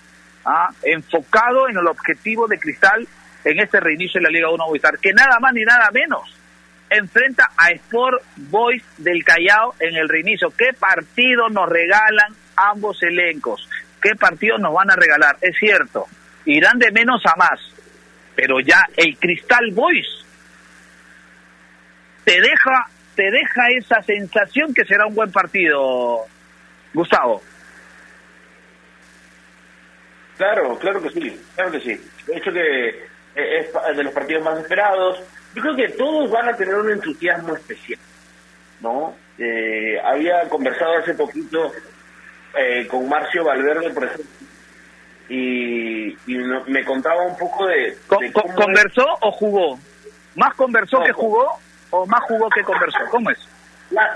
A: ¿ah? enfocado en el objetivo de Cristal en este reinicio de la Liga 1 Movistar, que nada más ni nada menos enfrenta a Sport Boys del Callao en el reinicio. ¿Qué partido nos regalan ambos elencos? ¿Qué partido nos van a regalar? Es cierto, irán de menos a más, pero ya el Cristal Boys te deja, te deja esa sensación que será un buen partido, Gustavo.
C: Claro, claro que sí, claro que sí. De hecho que es de los partidos más esperados, yo creo que todos van a tener un entusiasmo especial, ¿no? Eh, había conversado hace poquito eh, con Marcio Valverde, por ejemplo, y, me contaba un poco de...
A: ¿Conversó o jugó? ¿Más conversó que jugó o más jugó que conversó? ¿Cómo es?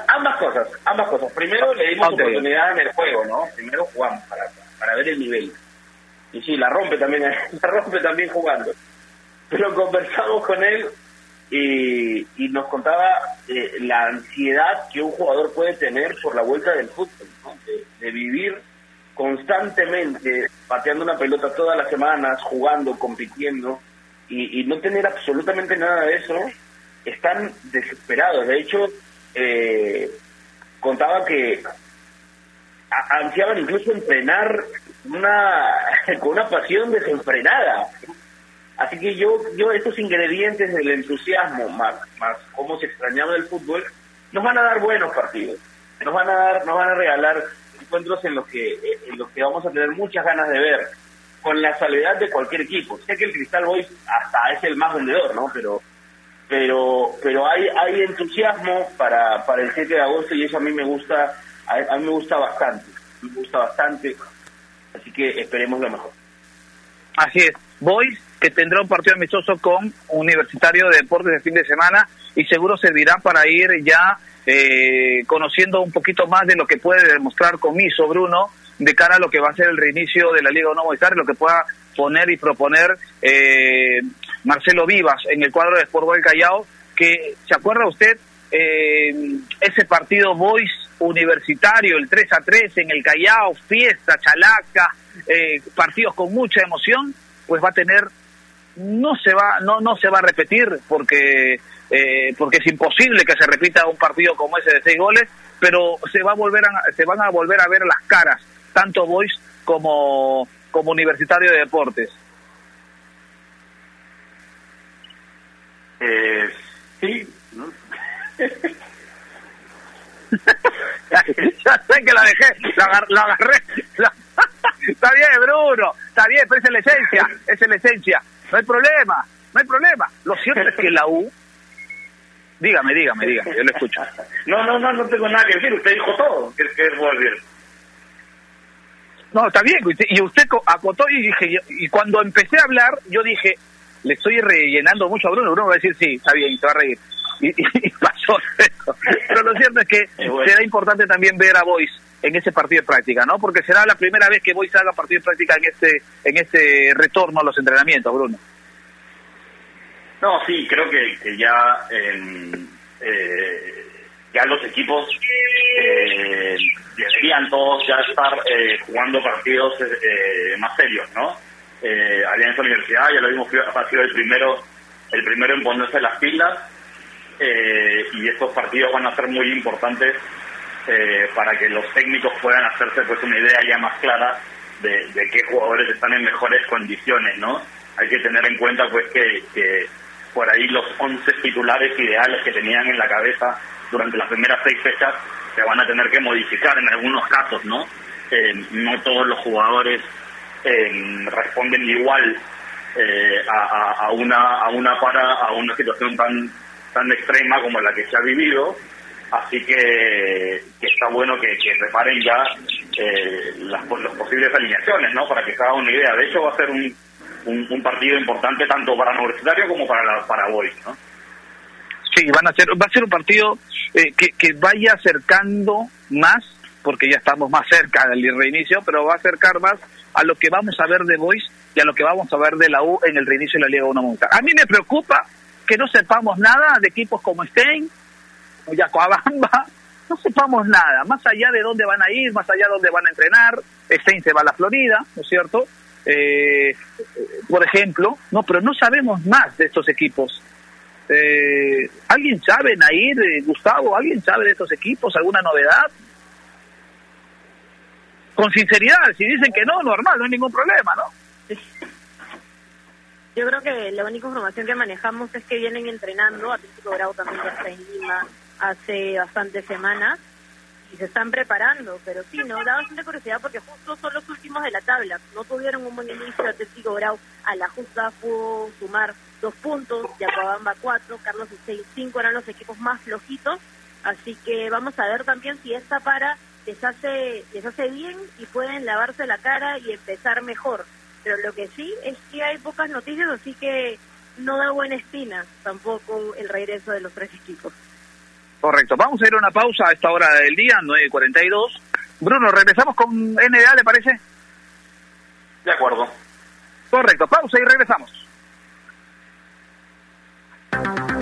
C: ambas cosas, ambas cosas. Primero le dimos oportunidad en el juego, ¿no? Primero jugamos para, para ver el nivel. Y sí, la rompe también, la rompe también jugando. Pero conversamos con él y, y nos contaba eh, la ansiedad que un jugador puede tener por la vuelta del fútbol, de, vivir constantemente pateando una pelota todas las semanas, jugando, compitiendo, y, no tener absolutamente nada de eso, están desesperados. De hecho, eh, contaba que ansiaban incluso entrenar una, con una pasión desenfrenada. Así que yo, yo estos ingredientes del entusiasmo, más, más cómo se extrañaba el fútbol, nos van a dar buenos partidos. Nos van a dar, nos van a regalar encuentros en los que, en los que vamos a tener muchas ganas de ver, con la salvedad de cualquier equipo. Sé que el Cristal Boys hasta es el más vendedor, ¿no? Pero, pero, pero hay, hay entusiasmo para, para el 7 de agosto y eso a mí me gusta, a, a mí me gusta bastante, me gusta bastante. Así que esperemos lo mejor.
A: Así es. Boys que tendrá un partido amistoso con Universitario de Deportes de fin de semana y seguro servirá para ir ya eh, conociendo un poquito más de lo que puede demostrar Comiso Bruno de cara a lo que va a ser el reinicio de la Liga 1 Movistar, lo que pueda poner y proponer eh, Marcelo Vivas en el cuadro de Sport Boy Callao, que se acuerda usted eh, ese partido Boys universitario, el 3 a 3 en el Callao, fiesta, chalaca, partidos con mucha emoción, pues va a tener no se va no no se va a repetir porque eh, porque es imposible que se repita un partido como ese de seis goles pero se va a volver a, se van a volver a ver las caras tanto Boys como como Universitario de Deportes.
B: Eh, sí
A: ya sé que la dejé la, la agarré está bien Bruno está bien pero es la esencia es la esencia no hay problema, no hay problema. Lo cierto es que la U... Dígame, dígame, dígame, yo lo escucho.
C: No, no, no, no tengo nada que decir, usted dijo todo, que, que es.
A: No, está bien, y usted acotó y dije, y cuando empecé a hablar, yo dije, le estoy rellenando mucho a Bruno, Bruno va a decir, sí, está bien, y se va a reír. Y, pasó eso. Pero lo cierto es que será importante también ver a Boys en ese partido de práctica, ¿no? Porque será la primera vez que Boys haga partido de práctica en este, en este retorno a los entrenamientos, Bruno.
B: No, sí, creo que, ya, eh, ya los equipos eh, deberían todos ya estar eh, jugando partidos eh, más serios, ¿no? Eh, Alianza Universidad, ya lo vimos, ha sido el primero, el primero en ponerse las pilas y estos partidos van a ser muy importantes para que los técnicos puedan hacerse pues una idea ya más clara de, qué jugadores están en mejores condiciones, ¿no? Hay que tener en cuenta pues que, que por ahí los 11 titulares ideales que tenían en la cabeza durante las primeras seis fechas se van a tener que modificar en algunos casos, ¿no? Eh, no todos los jugadores eh, responden igual eh, a, una a una para a una situación tan tan extrema como la que se ha vivido así que, está bueno que, que reparen ya las, las posibles alineaciones no para que se haga una idea. De hecho va a ser un, un, partido importante tanto para Universitario como para la, para Boys no
A: Sí, van a ser, va a ser un partido eh, que, que vaya acercando más, porque ya estamos más cerca del reinicio, pero va a acercar más a lo que vamos a ver de Boys y a lo que vamos a ver de la U en el reinicio de la Liga 1 Monta. A mí me preocupa que no sepamos nada de equipos como Stein, o Yacoabamba, no sepamos nada, más allá de dónde van a ir, más allá de dónde van a entrenar, Stein se va a la Florida, ¿no es cierto? Eh, por ejemplo, no, pero no sabemos más de estos equipos. Eh, ¿Alguien sabe, Nair, eh, Gustavo, alguien sabe de estos equipos? ¿Alguna novedad? Con sinceridad, si dicen que no, normal, no hay ningún problema, ¿no?
D: Yo creo que la única información que manejamos es que vienen entrenando, Atlético Grau también ya está en Lima hace bastantes semanas y se están preparando, pero sí, no, da bastante curiosidad porque justo son los últimos de la tabla, no tuvieron un buen inicio, Atlético Grau a la justa pudo sumar dos puntos, Yacobamba cuatro, Carlos y cinco eran los equipos más flojitos, así que vamos a ver también si esta para les hace, les hace bien y pueden lavarse la cara y empezar mejor. Pero lo que sí es que hay pocas noticias, así que no da buena espina tampoco el regreso de los tres equipos.
A: Correcto. Vamos a ir a una pausa a esta hora del día, 9.42. Bruno, regresamos con NDA, ¿le parece?
B: De acuerdo.
A: Correcto. Pausa y regresamos.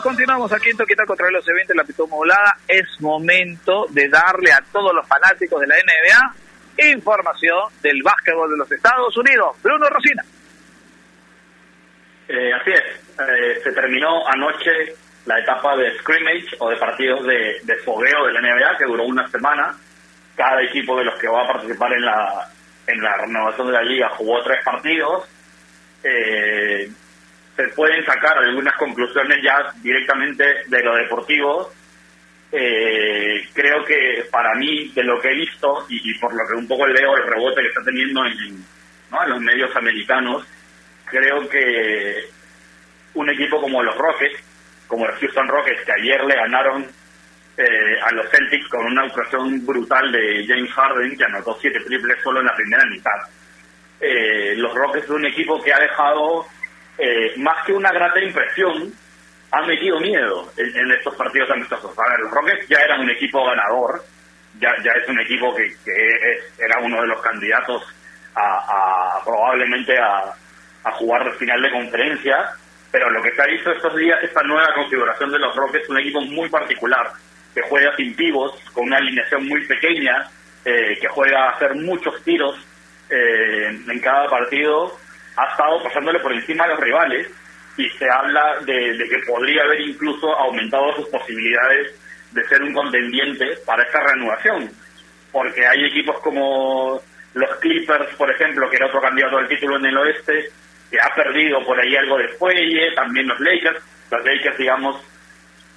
A: Continuamos, continuamos aquí en Toquita contra los eventos la Pitón Modulada. Es momento de darle a todos los fanáticos de la NBA información del básquetbol de los Estados Unidos. Bruno Rosina.
B: Eh, así es. Eh, se terminó anoche la etapa de scrimmage o de partidos de, de fogueo de la NBA que duró una semana. Cada equipo de los que va a participar en la, en la renovación de la liga jugó tres partidos. Eh, se pueden sacar algunas conclusiones ya directamente de lo deportivo. Eh, creo que para mí, de lo que he visto y, por lo que un poco leo el rebote que está teniendo en, los medios americanos, creo que un equipo como los Rockets, como los Houston Rockets, que ayer le ganaron eh, a los Celtics con una actuación brutal de James Harden, que anotó siete triples solo en la primera mitad. Eh, los Rockets es un equipo que ha dejado eh, más que una grata impresión, han metido miedo en, estos partidos amistosos. A los Rockets ya eran un equipo ganador, ya, ya es un equipo que, era uno de los candidatos a, probablemente a, jugar el final de conferencia, pero lo que se ha visto estos días, esta nueva configuración de los Rockets, un equipo muy particular, que juega sin pivos, con una alineación muy pequeña, eh, que juega a hacer muchos tiros eh, en cada partido, ha estado pasándole por encima a los rivales y se habla de, que podría haber incluso aumentado sus posibilidades de ser un contendiente para esta reanudación, porque hay equipos como los Clippers, por ejemplo, que era otro candidato al título en el oeste, que ha perdido por ahí algo de fuelle, también los Lakers, los Lakers, digamos,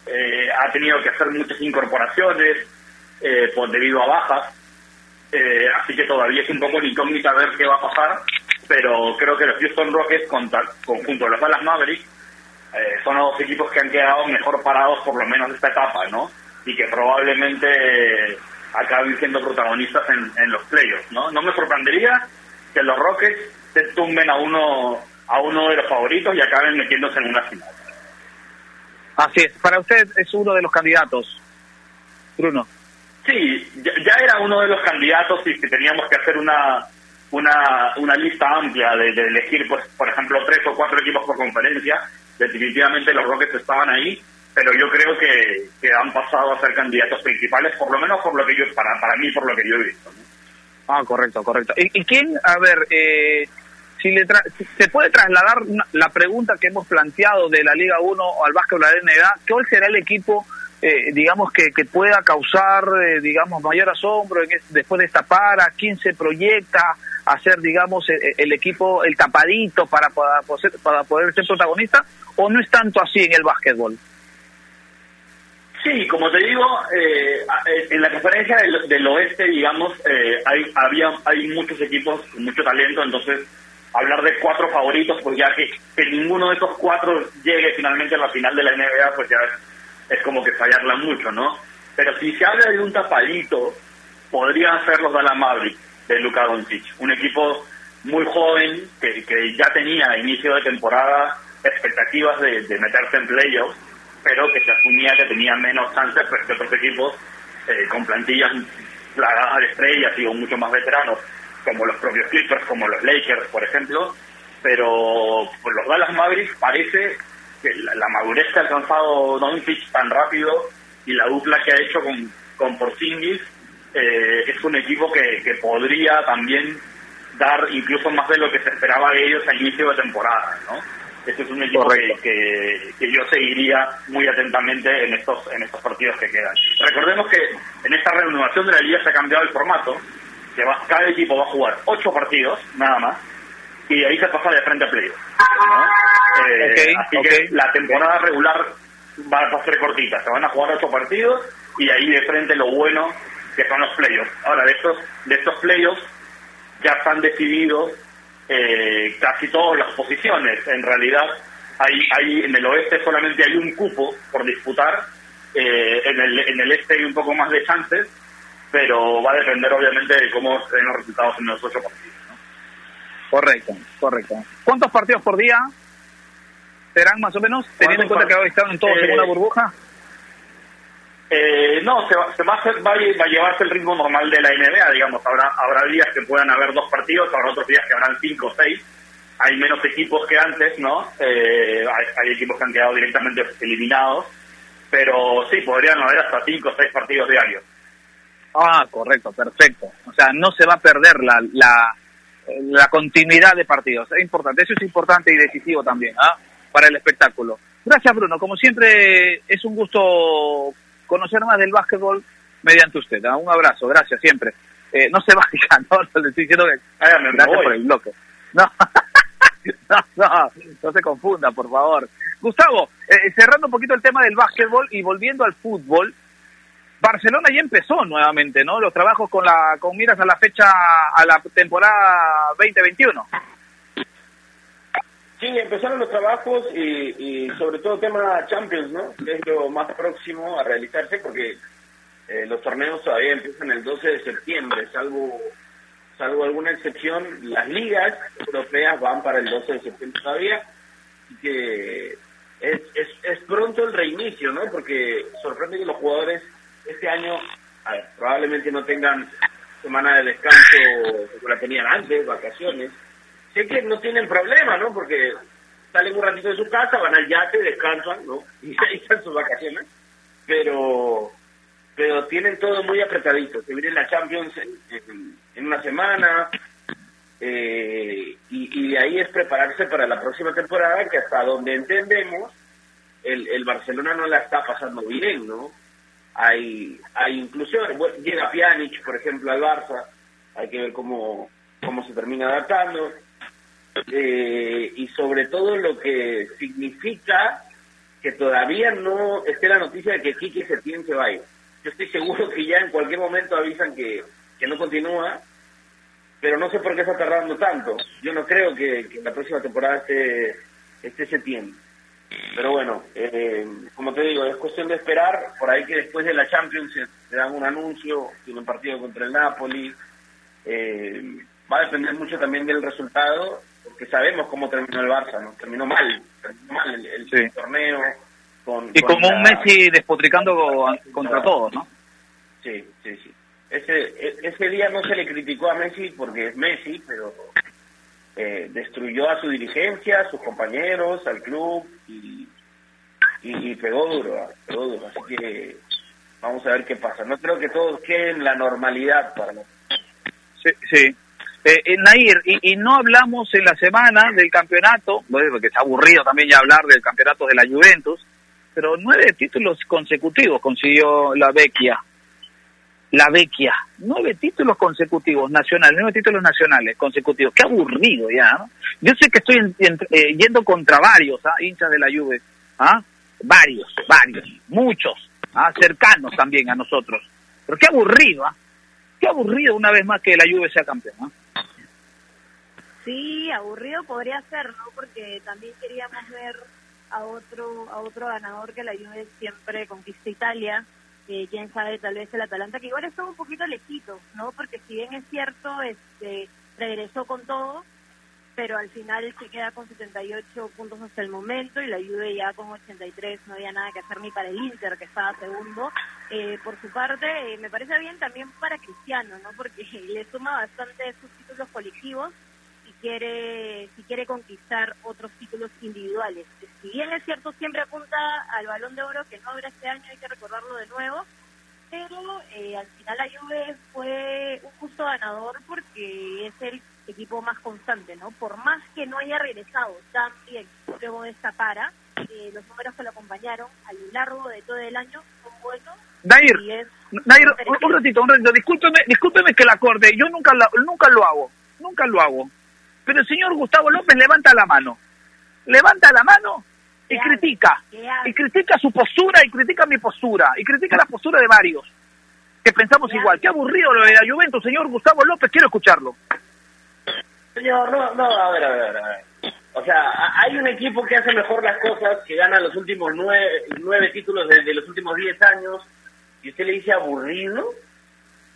B: eh, ha tenido que hacer muchas incorporaciones eh, por debido a bajas, eh, así que todavía es un poco incógnita ver qué va a pasar, pero creo que los Houston Rockets, conjunto a los Dallas Mavericks, eh, son los dos equipos que han quedado mejor parados por lo menos esta etapa, ¿no? Y que probablemente acaben siendo protagonistas en, los playoffs, ¿no? No me sorprendería que los Rockets se tumben a uno a uno de los favoritos y acaben metiéndose en una final.
A: Así es. Para usted es uno de los candidatos, Bruno.
B: Sí, ya, era uno de los candidatos y que teníamos que hacer una una, una lista amplia de, elegir, pues, por ejemplo, tres o cuatro equipos por conferencia. Definitivamente los Rockets estaban ahí pero yo creo que, que, han pasado a ser candidatos principales, por lo menos por lo que yo, para, para mí, por lo que yo he visto.
A: Ah, correcto, correcto. ¿Y, quién, a ver, eh, si le se puede trasladar la pregunta que hemos planteado de la Liga 1 al básquetbol de la NBA, ¿cuál será el equipo, eh, digamos, que, que pueda causar, eh, digamos, mayor asombro después de esta para? ¿Quién se proyecta a ser, digamos, el, el equipo, el tapadito para, para, para poder ser protagonista? ¿O no es tanto así en el básquetbol?
B: Sí, como te digo, eh, eh, en la conferencia del, oeste, digamos, eh, hay, había, hay muchos equipos con mucho talento, entonces hablar de cuatro favoritos, pues ya que, que ninguno de esos cuatro llegue finalmente a la final de la NBA, pues ya es, como que fallarla mucho, ¿no? Pero si se habla de un tapadito, podrían ser los Dallas Mavericks de Luka Doncic, un equipo muy joven que, que ya tenía a inicio de temporada expectativas de, de meterse en playoffs pero que se asumía que tenía menos chances que otros equipos eh, con plantillas plagadas de estrellas y mucho más veteranos, como los propios Clippers, como los Lakers, por ejemplo. Pero por los Dallas Mavericks parece que la, madurez que ha alcanzado Doncic tan rápido y la dupla que ha hecho con, con Porzingis eh, es un equipo que, que podría también dar incluso más de lo que se esperaba de ellos al inicio de temporada, ¿no? Este es un equipo que, que, yo seguiría muy atentamente en estos en estos partidos que quedan. Recordemos que en esta renovación de la liga se ha cambiado el formato, que va, cada equipo va a jugar ocho partidos, nada más, y ahí se pasa de frente a playoff. Eh, así que la temporada regular va a ser cortita, se van a jugar ocho partidos y ahí de frente lo bueno que son los playoffs. Ahora, de estos, de estos playoffs ya están decididos eh, casi todas las posiciones. En realidad, hay, hay, en el oeste solamente hay un cupo por disputar, eh, en, el, en el este hay un poco más de chances, pero va a depender obviamente de cómo se den los resultados en los ocho partidos.
A: Correcto, correcto. ¿Cuántos partidos por día serán más o menos, teniendo en cuenta que ahora están en todos en una eh, burbuja?
B: Eh, no, se, va, se va, a hacer, va, a llevarse el ritmo normal de la NBA, digamos. Habrá, habrá días que puedan haber dos partidos, habrá otros días que habrán cinco o seis. Hay menos equipos que antes, ¿no? Eh, hay, equipos que han quedado directamente eliminados, pero sí, podrían haber hasta cinco o seis partidos diarios.
A: Ah, correcto, perfecto. O sea, no se va a perder la, la, la continuidad de partidos. Es importante, eso es importante y decisivo también, ¿ah? Para el espectáculo. Gracias, Bruno. Como siempre, es un gusto conocer más del básquetbol mediante usted. Un abrazo, gracias siempre. Eh, no se vaya, no, no le estoy diciendo que gracias por el bloque. No. no, no, no se confunda, por favor. Gustavo, eh, cerrando un poquito el tema del básquetbol y volviendo al fútbol, Barcelona ya empezó nuevamente, ¿no? Los trabajos con la con miras a la fecha a la temporada 2021.
C: Sí, empezaron los trabajos y, sobre todo tema Champions, ¿no? es lo más próximo a realizarse porque eh, los torneos todavía empiezan el 12 de septiembre, salvo salvo alguna excepción, las ligas europeas van para el 12 de septiembre todavía, así que es, es, es pronto el reinicio, ¿no? Porque sorprende que los jugadores este año probablemente no tengan semana de descanso como la tenían antes, vacaciones, sé que no tienen problema, ¿no? Porque salen un ratito de su casa, van al yate, descansan, ¿no? Y ahí están sus vacaciones. Pero pero tienen todo muy apretadito. Se viene la Champions en, una semana eh, y, y de ahí es prepararse para la próxima temporada que hasta donde entendemos el, el Barcelona no la está pasando bien, ¿no? Hay, hay inclusión, llega Pjanic, por ejemplo, al Barça, hay que ver cómo, cómo se termina adaptando, eh, y sobre todo lo que significa que todavía no esté la noticia de que Kiki Setién se vaya. Yo estoy seguro que ya en cualquier momento avisan que, que no continúa, pero no sé por qué está tardando tanto. Yo no creo que, la próxima temporada esté, esté Setién. Pero bueno, eh, como te digo, es cuestión de esperar. Por ahí que después de la Champions se, dan un anuncio, tiene un partido contra el Napoli. Eh, va a depender mucho también del resultado, porque sabemos cómo terminó el Barça, ¿no? Terminó mal, terminó mal el, torneo.
A: Con, y como un Messi despotricando contra todos, ¿no?
C: Sí, sí, sí. Ese, e, ese día no se le criticó a Messi porque es Messi, pero eh, destruyó a su dirigencia, a sus compañeros, al club y, y, pegó duro, ah, pegó duro. Así que vamos a ver qué pasa. No creo que todos queden la normalidad para
A: Sí, sí. Eh, eh, Nair, y, no hablamos en la semana del campeonato, porque es aburrido también ya hablar del campeonato de la Juventus, pero nueve títulos consecutivos consiguió la Vecchia la Vecchia. Nueve títulos consecutivos nacionales, nueve títulos nacionales consecutivos. Qué aburrido ya. Yo sé que estoy eh, yendo contra varios ¿ah? hinchas de la Juve, ¿ah? Varios, varios, muchos, ¿ah? cercanos también a nosotros. Pero qué aburrido, ¿ah? Qué aburrido una vez más que la Juve sea campeón, ¿ah?
D: Sí, aburrido podría ser, ¿no? Porque también queríamos ver a otro a otro ganador que la Juve siempre conquista Italia eh, quién sabe, tal vez el Atalanta, que igual está un poquito lejito, ¿no? Porque si bien es cierto, este regresó con todo, pero al final se queda con 78 puntos hasta el momento y la Juve ya con 83 no había nada que hacer ni para el Inter que estaba segundo. Eh, por su parte, eh, me parece bien también para Cristiano, ¿no? Porque le suma bastante sus títulos colectivos quiere, si quiere conquistar otros títulos individuales. Si bien es cierto, siempre apunta al balón de oro, que no habrá este año, hay que recordarlo de nuevo, pero eh, al final la Juve fue un justo ganador porque es el equipo más constante, ¿no? Por más que no haya regresado tan bien luego de esta para, eh, los números que lo acompañaron a lo largo de todo el año son buenos.
A: Nair, Nair un, ratito, un ratito, discúlpeme, discúlpeme que la acorde, yo nunca, nunca lo hago, nunca lo hago. Pero el señor Gustavo López levanta la mano. Levanta la mano y critica. Y critica su postura y critica mi postura. Y critica la postura de varios que pensamos igual. Qué aburrido lo de la Juventus, señor Gustavo López. Quiero escucharlo.
C: Señor, no, no, a ver, a ver, a ver. O sea, hay un equipo que hace mejor las cosas, que gana los últimos nueve, nueve títulos de, de los últimos diez años, y usted le dice aburrido.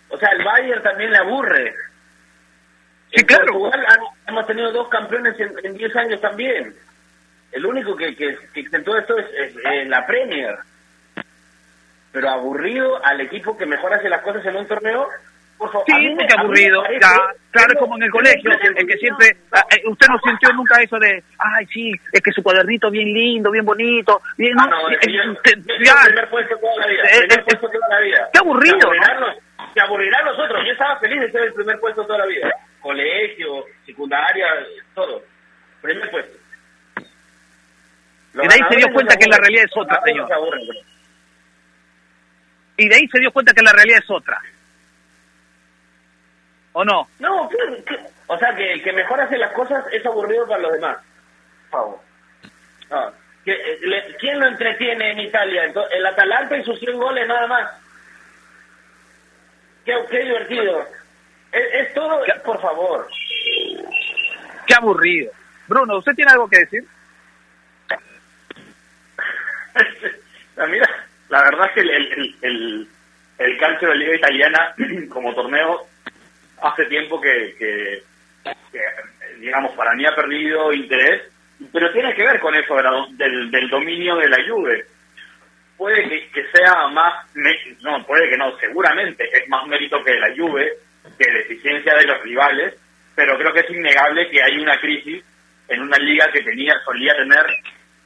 C: O sea, el Bayern también le aburre.
A: Sí, claro.
C: hemos tenido dos campeones en 10 años también. El único que, que, que intentó esto es, la Premier. Pero aburrido al equipo que mejor hace las cosas en un torneo.
A: Por favor, sí, porque aburrido. claro, como en el colegio, el que siempre. Ah, eh, usted no sintió nunca eso de. Ay, sí, es que su cuadernito bien lindo, bien bonito. Bien,
C: no, no, primer puesto toda la vida. primer puesto toda la vida.
A: Qué aburrido.
C: Se aburrirá, nosotros. Yo estaba feliz de ser el primer puesto toda la vida colegio, secundaria, todo. Primer puesto.
A: y de ahí se dio cuenta que la realidad es otra, señor. Y de ahí se dio cuenta que la realidad es otra. ¿O no?
C: No, o sea, que el que mejor hace las cosas es aburrido para los demás. Por ah, eh, ¿Quién lo entretiene en Italia? el Atalanta y sus 100 goles nada más. Qué, qué divertido. Es, todo, por favor.
A: Qué aburrido. Bruno, ¿usted tiene algo que decir?
B: Mira, la verdad es que el, el, el, calcio de la Liga Italiana como torneo hace tiempo que, que, digamos, para mí ha perdido interés, pero tiene que ver con eso del, del dominio de la Juve. Puede que, que sea más, no, puede que no, seguramente es más mérito que la Juve, que la eficiencia de los rivales, pero creo que es innegable que hay una crisis en una liga que tenía solía tener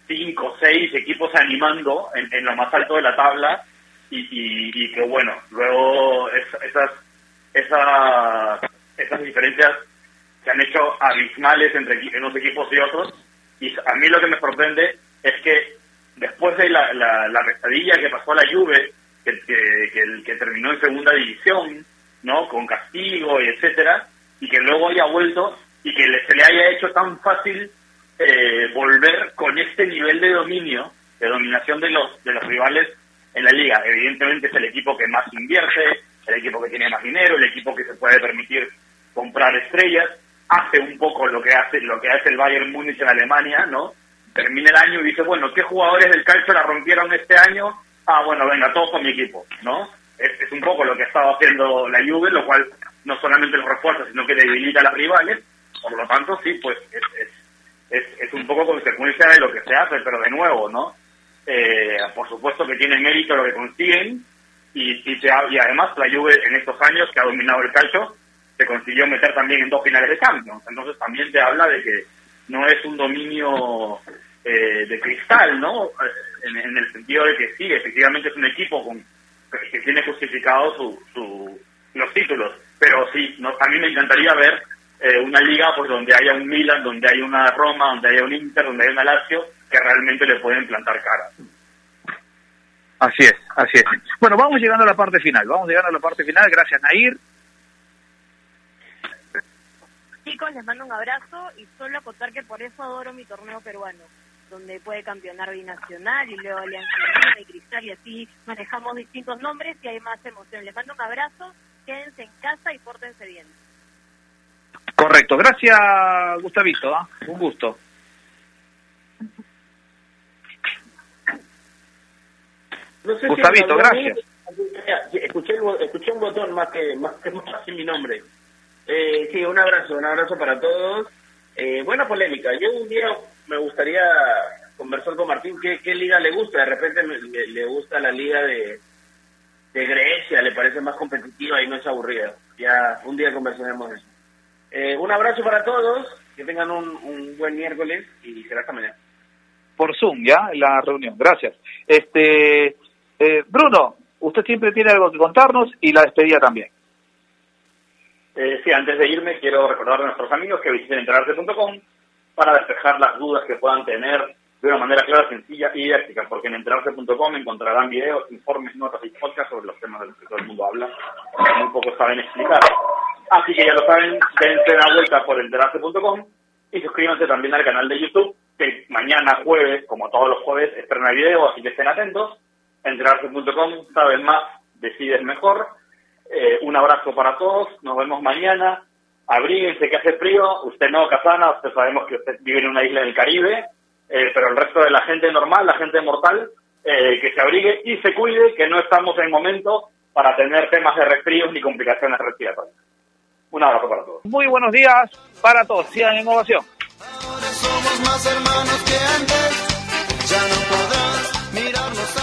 B: cinco o seis equipos animando en, lo más alto de la tabla y, que bueno, luego esas, esas, esas diferencias se han hecho abismales entre unos equipos y otros. Y a mí lo que me sorprende es que después de la, la, la que pasó a la Juve, que, que, que, terminó en segunda división, ¿no? Con castigo y etcétera, y que luego haya vuelto y que se le haya hecho tan fácil eh, volver con este nivel de dominio, de dominación de los, de los rivales en la liga. Evidentemente es el equipo que más invierte, el equipo que tiene más dinero, el equipo que se puede permitir comprar estrellas, hace un poco lo que hace lo que hace el Bayern Múnich en Alemania, ¿no? Termina el año y dice, bueno, ¿qué jugadores del calcio la rompieron este año? Ah, bueno, venga, todos con mi equipo, ¿no? Es, es un poco lo que ha estado haciendo la Juve, lo cual no solamente los refuerza, sino que debilita a las rivales. Por lo tanto, sí, pues es, es, es, un poco consecuencia de lo que se hace, pero de nuevo, ¿no? Eh, por supuesto que tiene mérito lo que consiguen y, y, y además la Juve en estos años que ha dominado el calcio se consiguió meter también en dos finales de Champions. Entonces también te habla de que no es un dominio eh, de cristal, ¿no? Eh, en, el sentido de que sí, efectivamente es un equipo con, que tiene justificado su, los títulos. Pero sí, no, a mí me encantaría ver eh, una liga pues donde haya un Milan, donde haya una Roma, donde haya un Inter, donde haya un Lazio, que realmente le pueden plantar cara.
A: Así es, así es. Bueno, vamos llegando a la parte final, vamos llegando a la parte final. Gracias, Nair.
D: Chicos, les mando un abrazo y solo acotar que por eso adoro mi torneo peruano, donde puede campeonar binacional y luego Alianza y Cristal y así manejamos distintos nombres y hay más emoción. Les mando un abrazo, quédense en casa y pórtense bien.
A: Correcto, gracias Gustavito, ¿ah? un gusto. Gustavito, gracias.
C: Escuché, escuché un botón más que más que más mi nombre. Eh, sí, un abrazo, un abrazo para todos. Eh, buena polémica. Yo un día me gustaría conversar con Martín qué, qué liga le gusta. De repente le, gusta la liga de, de Grecia, le parece más competitiva y no es aburrida. Ya un día conversaremos eso. Eh, un abrazo para todos, que tengan un, un buen miércoles y será hasta mañana.
A: Por Zoom, ya, la reunión. Gracias. Este, eh, Bruno, usted siempre tiene algo que contarnos y la despedida también.
B: Eh, sí, antes de irme quiero recordar a nuestros amigos que visiten enterarse.com para despejar las dudas que puedan tener de una manera clara, sencilla y didáctica, porque en enterarse.com encontrarán videos, informes, notas y podcasts sobre los temas de los que todo el mundo habla, que muy pocos saben explicar. Así que ya lo saben, dense la vuelta por enterarse.com y suscríbanse también al canal de YouTube, que mañana jueves, como todos los jueves, estrena video, así que estén atentos. Enterarse.com, saben más, decides mejor eh, un abrazo para todos, nos vemos mañana abríguense que hace frío, usted no, Casana, usted sabemos que usted vive en una isla del Caribe, eh, pero el resto de la gente normal, la gente mortal, eh, que se abrigue y se cuide, que no estamos en momento para tener temas de resfríos ni complicaciones respiratorias. Un abrazo para todos.
A: Muy buenos días para todos. Sigan en ovación.
F: Ahora somos más hermanos que antes, ya no podrás mirarnos a...